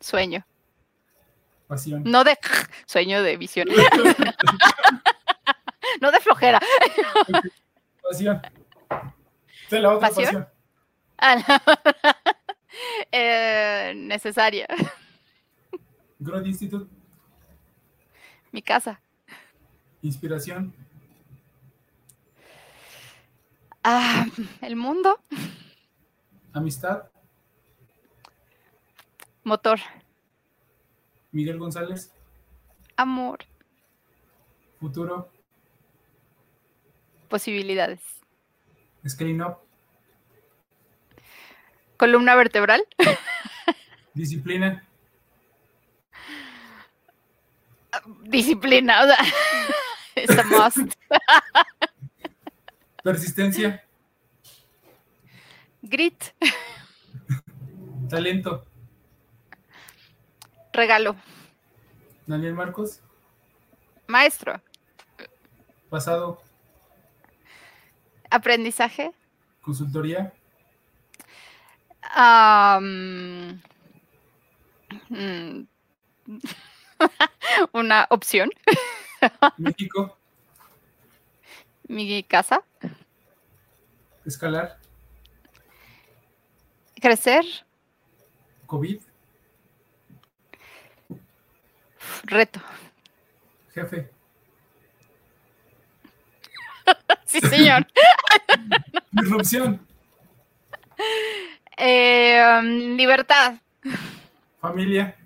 Sueño. Pasión. No de (laughs) sueño de visión. (laughs) no de flojera. (laughs) Pasión. De la otra pasión. Ah, eh, necesaria. Growth Institute. Mi casa. Inspiración. Ah, el mundo. Amistad. Motor. Miguel González. Amor. Futuro. Posibilidades. Screen up. Columna vertebral. (laughs) Disciplina. Disciplina, es (laughs) a must. Persistencia. Grit. Talento. Regalo. Daniel Marcos. Maestro. Pasado. Aprendizaje. Consultoría. Mm, (laughs) una opción. México. Mi casa. Escalar. Crecer. COVID. Reto. Jefe. (laughs) sí, señor. (laughs) Disrupción. Eh, um, libertad. Familia.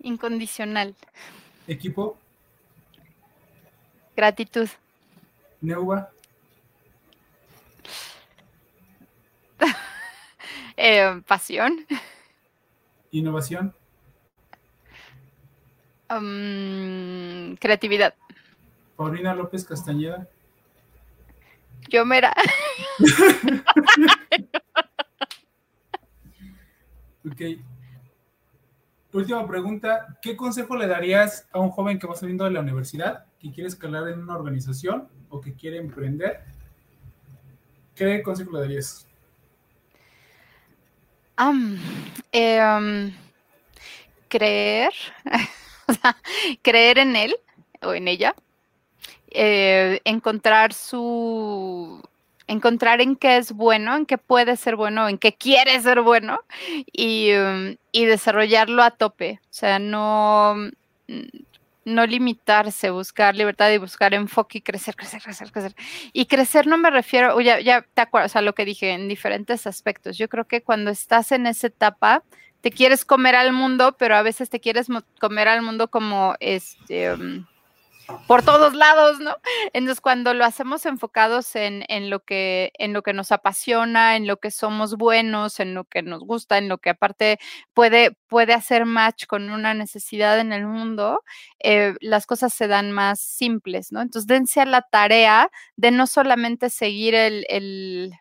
Incondicional. Equipo. Gratitud. Neuva. (laughs) Eh, pasión. Innovación. Um, creatividad. Paulina López Castañeda. Yo mera. (laughs) ok. Última pregunta. ¿Qué consejo le darías a un joven que va saliendo de la universidad, que quiere escalar en una organización o que quiere emprender? ¿Qué consejo le darías? Em, creer, (laughs) creer en él o en ella, eh, encontrar su, encontrar en qué es bueno, en qué puede ser bueno, en qué quiere ser bueno y, em, y desarrollarlo a tope. O sea, no, no limitarse, buscar libertad y buscar enfoque y crecer, crecer, crecer, crecer. Y crecer no me refiero, ya, ya te acuerdas a lo que dije en diferentes aspectos. Yo creo que cuando estás en esa etapa, te quieres comer al mundo, pero a veces te quieres comer al mundo como este. Um, por todos lados, ¿no? Entonces, cuando lo hacemos enfocados en, lo que, en lo que nos apasiona, en lo que somos buenos, en lo que nos gusta, en lo que aparte puede, puede hacer match con una necesidad en el mundo, eh, las cosas se dan más simples, ¿no? Entonces, dense a la tarea de no solamente seguir el,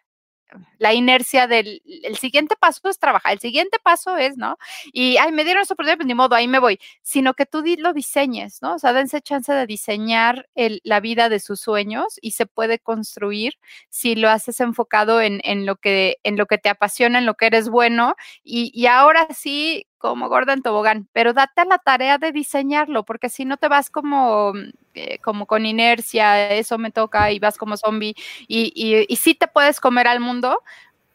la inercia del el siguiente paso es trabajar, el siguiente paso es, ¿no? Y, ay, me dieron esa oportunidad, pues ni modo, ahí me voy, sino que tú lo diseñes, ¿no? O sea, dense chance de diseñar el, la vida de sus sueños y se puede construir si lo haces enfocado en, en, lo, que, en lo que te apasiona, en lo que eres bueno y, y ahora sí, como Gordon Tobogán, pero date a la tarea de diseñarlo, porque si no te vas como, eh, como con inercia, eso me toca y vas como zombie y, y, y sí te puedes comer al mundo,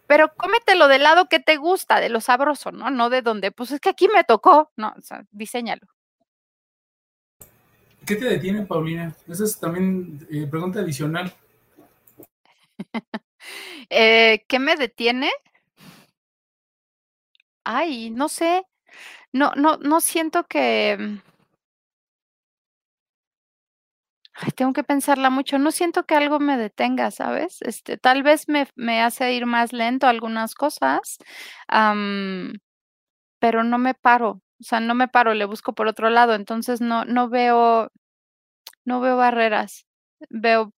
pero cómetelo del lado que te gusta, de lo sabroso, ¿no? No de donde, pues es que aquí me tocó, no, o sea, diseñalo. ¿Qué te detiene, Paulina? Esa es también eh, pregunta adicional. (laughs) eh, ¿Qué me detiene? Ay, no sé. No, no, no siento que. Mm tengo que pensarla mucho. No siento que algo me detenga, ¿sabes? Este, tal vez me, me hace ir más lento algunas cosas, am, pero no me paro. O sea, no me paro, le busco por otro lado. Entonces no, no veo, no veo barreras. Veo,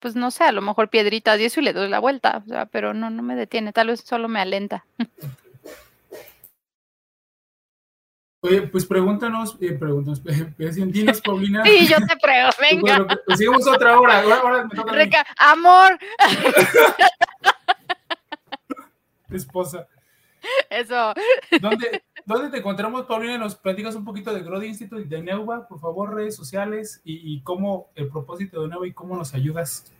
pues no sé, a lo mejor piedritas y y le doy la vuelta. O sea, pero no, no me detiene. Tal vez solo me alenta. Oye, pues pregúntanos, eh, pregúntanos, (laughs) dinos, Paulina. Sí, yo te prego, (laughs) venga. Pues, pues, seguimos otra hora, ahora me toca Reca Amor. (laughs) Esposa. Eso. ¿Dónde, ¿Dónde te encontramos, Paulina? Nos platicas un poquito de Growth Institute de Neuva, por favor, redes sociales y, y cómo el propósito de Neuva y cómo nos ayudas.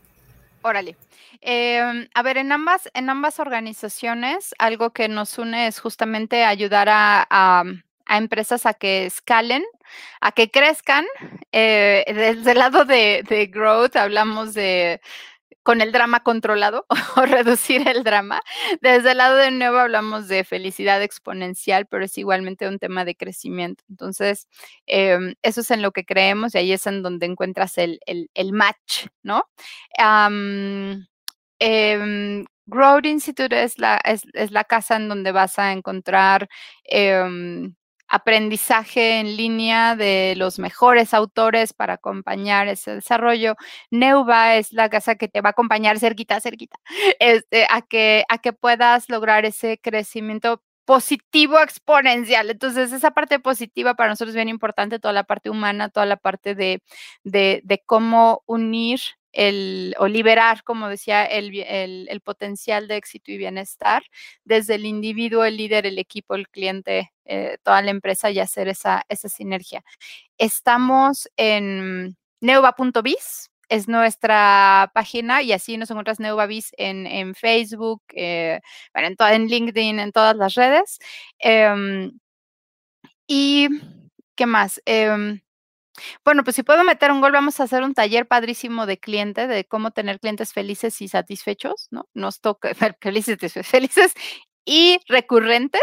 Órale. Eh, a ver, en ambas, en ambas organizaciones, algo que nos une es justamente ayudar a, a a empresas a que escalen, a que crezcan. Eh, desde el lado de, de, growth hablamos de con el drama controlado (laughs) o reducir el drama. Desde el lado de nuevo hablamos de felicidad exponencial, pero es igualmente un tema de crecimiento. Entonces, eh, eso es en lo que creemos y ahí es en donde encuentras el, el, match, ¿no? Eh, Growth Institute es la, es, es, la casa en donde vas a encontrar eh, aprendizaje en línea de los mejores autores para acompañar ese desarrollo. Neuva es la casa que te va a acompañar cerquita, cerquita, (laughs) este, a, que, a que puedas lograr ese crecimiento positivo exponencial. Entonces, esa parte positiva para nosotros es bien importante, toda la parte humana, toda la parte de, de, de cómo unir el, o liberar, como decía, el, el, potencial de éxito y bienestar desde el individuo, el líder, el equipo, el cliente, eh, toda la empresa y hacer esa, esa sinergia. Estamos en neuva.biz, es nuestra página y así nos encuentras Neuvavis en, en Facebook, eh, bueno, en, LinkedIn, en todas las redes. Eh, y, ¿qué más? Eh, bueno, pues si puedo meter un gol, vamos a hacer un taller padrísimo de cliente, de cómo tener clientes felices y satisfechos, ¿no? Nos toca (laughs) felices, felices y recurrentes.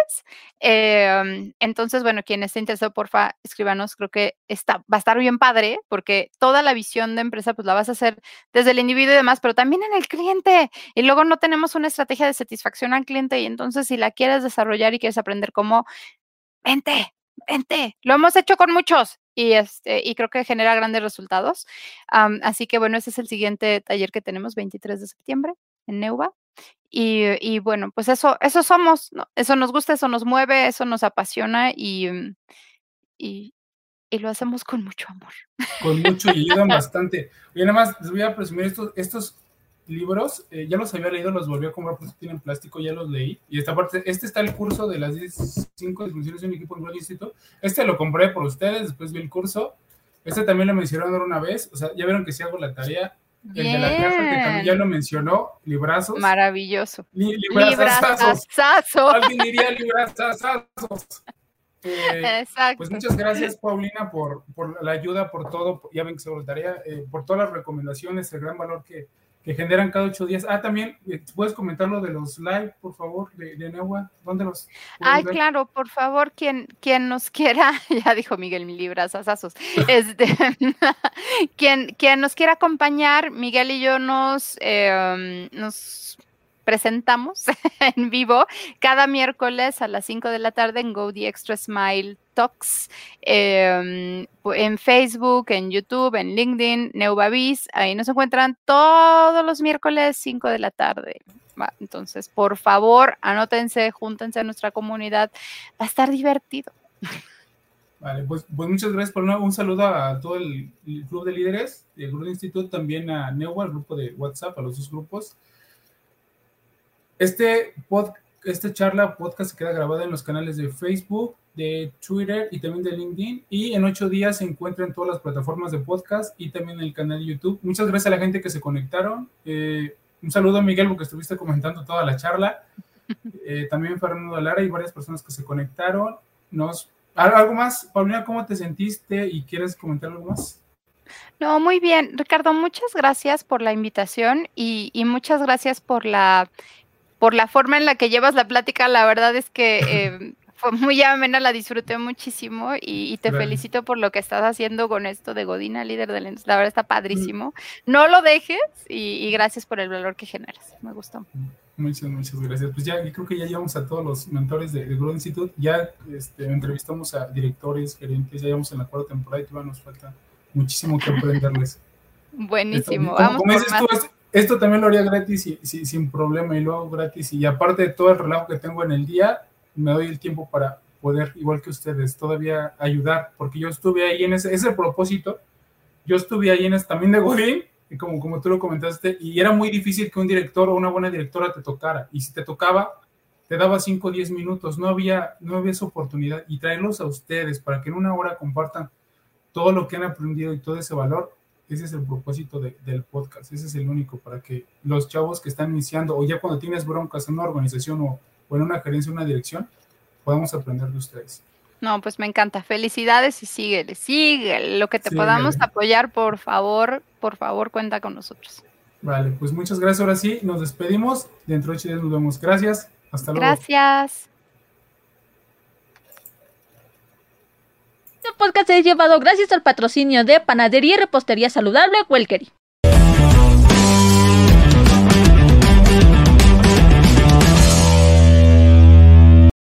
Eh, entonces, bueno, quien esté interesado, porfa, escríbanos. Creo que está, va a estar bien padre porque toda la visión de empresa, pues la vas a hacer desde el individuo y demás, pero también en el cliente. Y luego no tenemos una estrategia de satisfacción al cliente. Y entonces, si la quieres desarrollar y quieres aprender cómo, vente, vente. Lo hemos hecho con muchos y, este, y creo que genera grandes resultados. Um, así que bueno, ese es el siguiente taller que tenemos, 23 de septiembre en Neuva. Y, y bueno, pues eso, eso somos, ¿no? eso nos gusta, eso nos mueve, eso nos apasiona y, y, y lo hacemos con mucho amor. Con mucho y ayudan (laughs) bastante. Oye, nada más les voy a presumir estos, estos libros, eh, ya los había leído, los volví a comprar porque tienen plástico, ya los leí. Y esta parte, este está el curso de las 5 definiciones de un equipo en Global Institute. Este lo compré por ustedes, después vi el curso. Este también lo mencionaron una vez, o sea, ya vieron que si hago la tarea. Bien. El de la caja, que también ya lo mencionó, librazos. Maravilloso. Li. Librazazo. Alguien diría librazazos. (laughs) Eh, Exacto. Pues muchas gracias, Paulina, por, por, la ayuda, por todo. Ya ven que se tarea, eh, por todas las recomendaciones, el gran valor que, que generan cada ocho días. Ah, también, eh, ¿puedes comentar lo de los live, por favor, de, de Neua? ¿Dónde los? Ay, ver? claro, por favor, quien, quien nos (laughs) quiera, ya dijo Miguel, mi libras asazos, (laughs) este, (laughs) quien, quien nos quiera acompañar, Miguel y yo nos, eh, nos presentamos (laughs) en vivo cada miércoles a las 5 de la tarde en Go The Extra Smile Talks, eh, en Facebook, en YouTube, en LinkedIn, Neubavis, ahí nos encuentran todos los miércoles 5 de la tarde. Entonces, por favor, anótense, júntense a nuestra comunidad, va a estar divertido. Vale, pues, pues muchas gracias por un saludo a todo el, club de líderes, el grupo de instituto, también a Neua, el grupo de WhatsApp, a los dos grupos. Este podcast esta charla podcast se queda grabada en los canales de Facebook, de Twitter y también de LinkedIn. Y en ocho días se encuentra en todas las plataformas de podcast y también en el canal de YouTube. Muchas gracias a la gente que se conectaron. Eh, un saludo a Miguel porque estuviste comentando toda la charla. (laughs) Eh, también Fernando Lara y varias personas que se conectaron. Nos, ¿Algo más? Paulina, ¿cómo te sentiste y quieres comentar algo más? No, muy bien. Ricardo, muchas gracias por la invitación y, y muchas gracias por la por la forma en la que llevas la plática, la verdad es que eh, (laughs) fue muy amena, la disfruté muchísimo y, te felicito por lo que estás haciendo con esto de Godina, líder del La verdad está padrísimo. No lo dejes y, gracias por el valor que generas. Me gustó. Muchas, muchas gracias. Pues ya creo que ya llevamos a todos los mentores de, de Institute. Ya este, entrevistamos a directores, gerentes, ya llevamos en la cuarta temporada y todavía nos falta muchísimo que aprenderles. (laughs) Buenísimo. Vamos esto también lo haría gratis y, sin problema y lo hago gratis y aparte de todo el relajo que tengo en el día, me doy el tiempo para poder, igual que ustedes, todavía ayudar, porque yo estuve ahí en ese, propósito, yo estuve ahí en ese también de Godín, y como, como tú lo comentaste, y era muy difícil que un director o una buena directora te tocara, y si te tocaba, te daba 5 o 10 minutos, no había, no había esa oportunidad, y traerlos a ustedes para que en una hora compartan todo lo que han aprendido y todo ese valor, ese es el propósito del podcast, ese es el único, para que los chavos que están iniciando o ya cuando tienes broncas en una organización o, en una gerencia, una dirección, podamos aprender de ustedes. No, pues me encanta. Felicidades y síguele, síguele. Lo que te podamos apoyar, por favor, por favor, cuenta con nosotros. Vale, pues muchas gracias. Ahora sí, nos despedimos. Dentro de ocho días nos vemos. Gracias. Hasta luego. Gracias. Podcast es llevado gracias al patrocinio de Panadería y Repostería Saludable Welkery.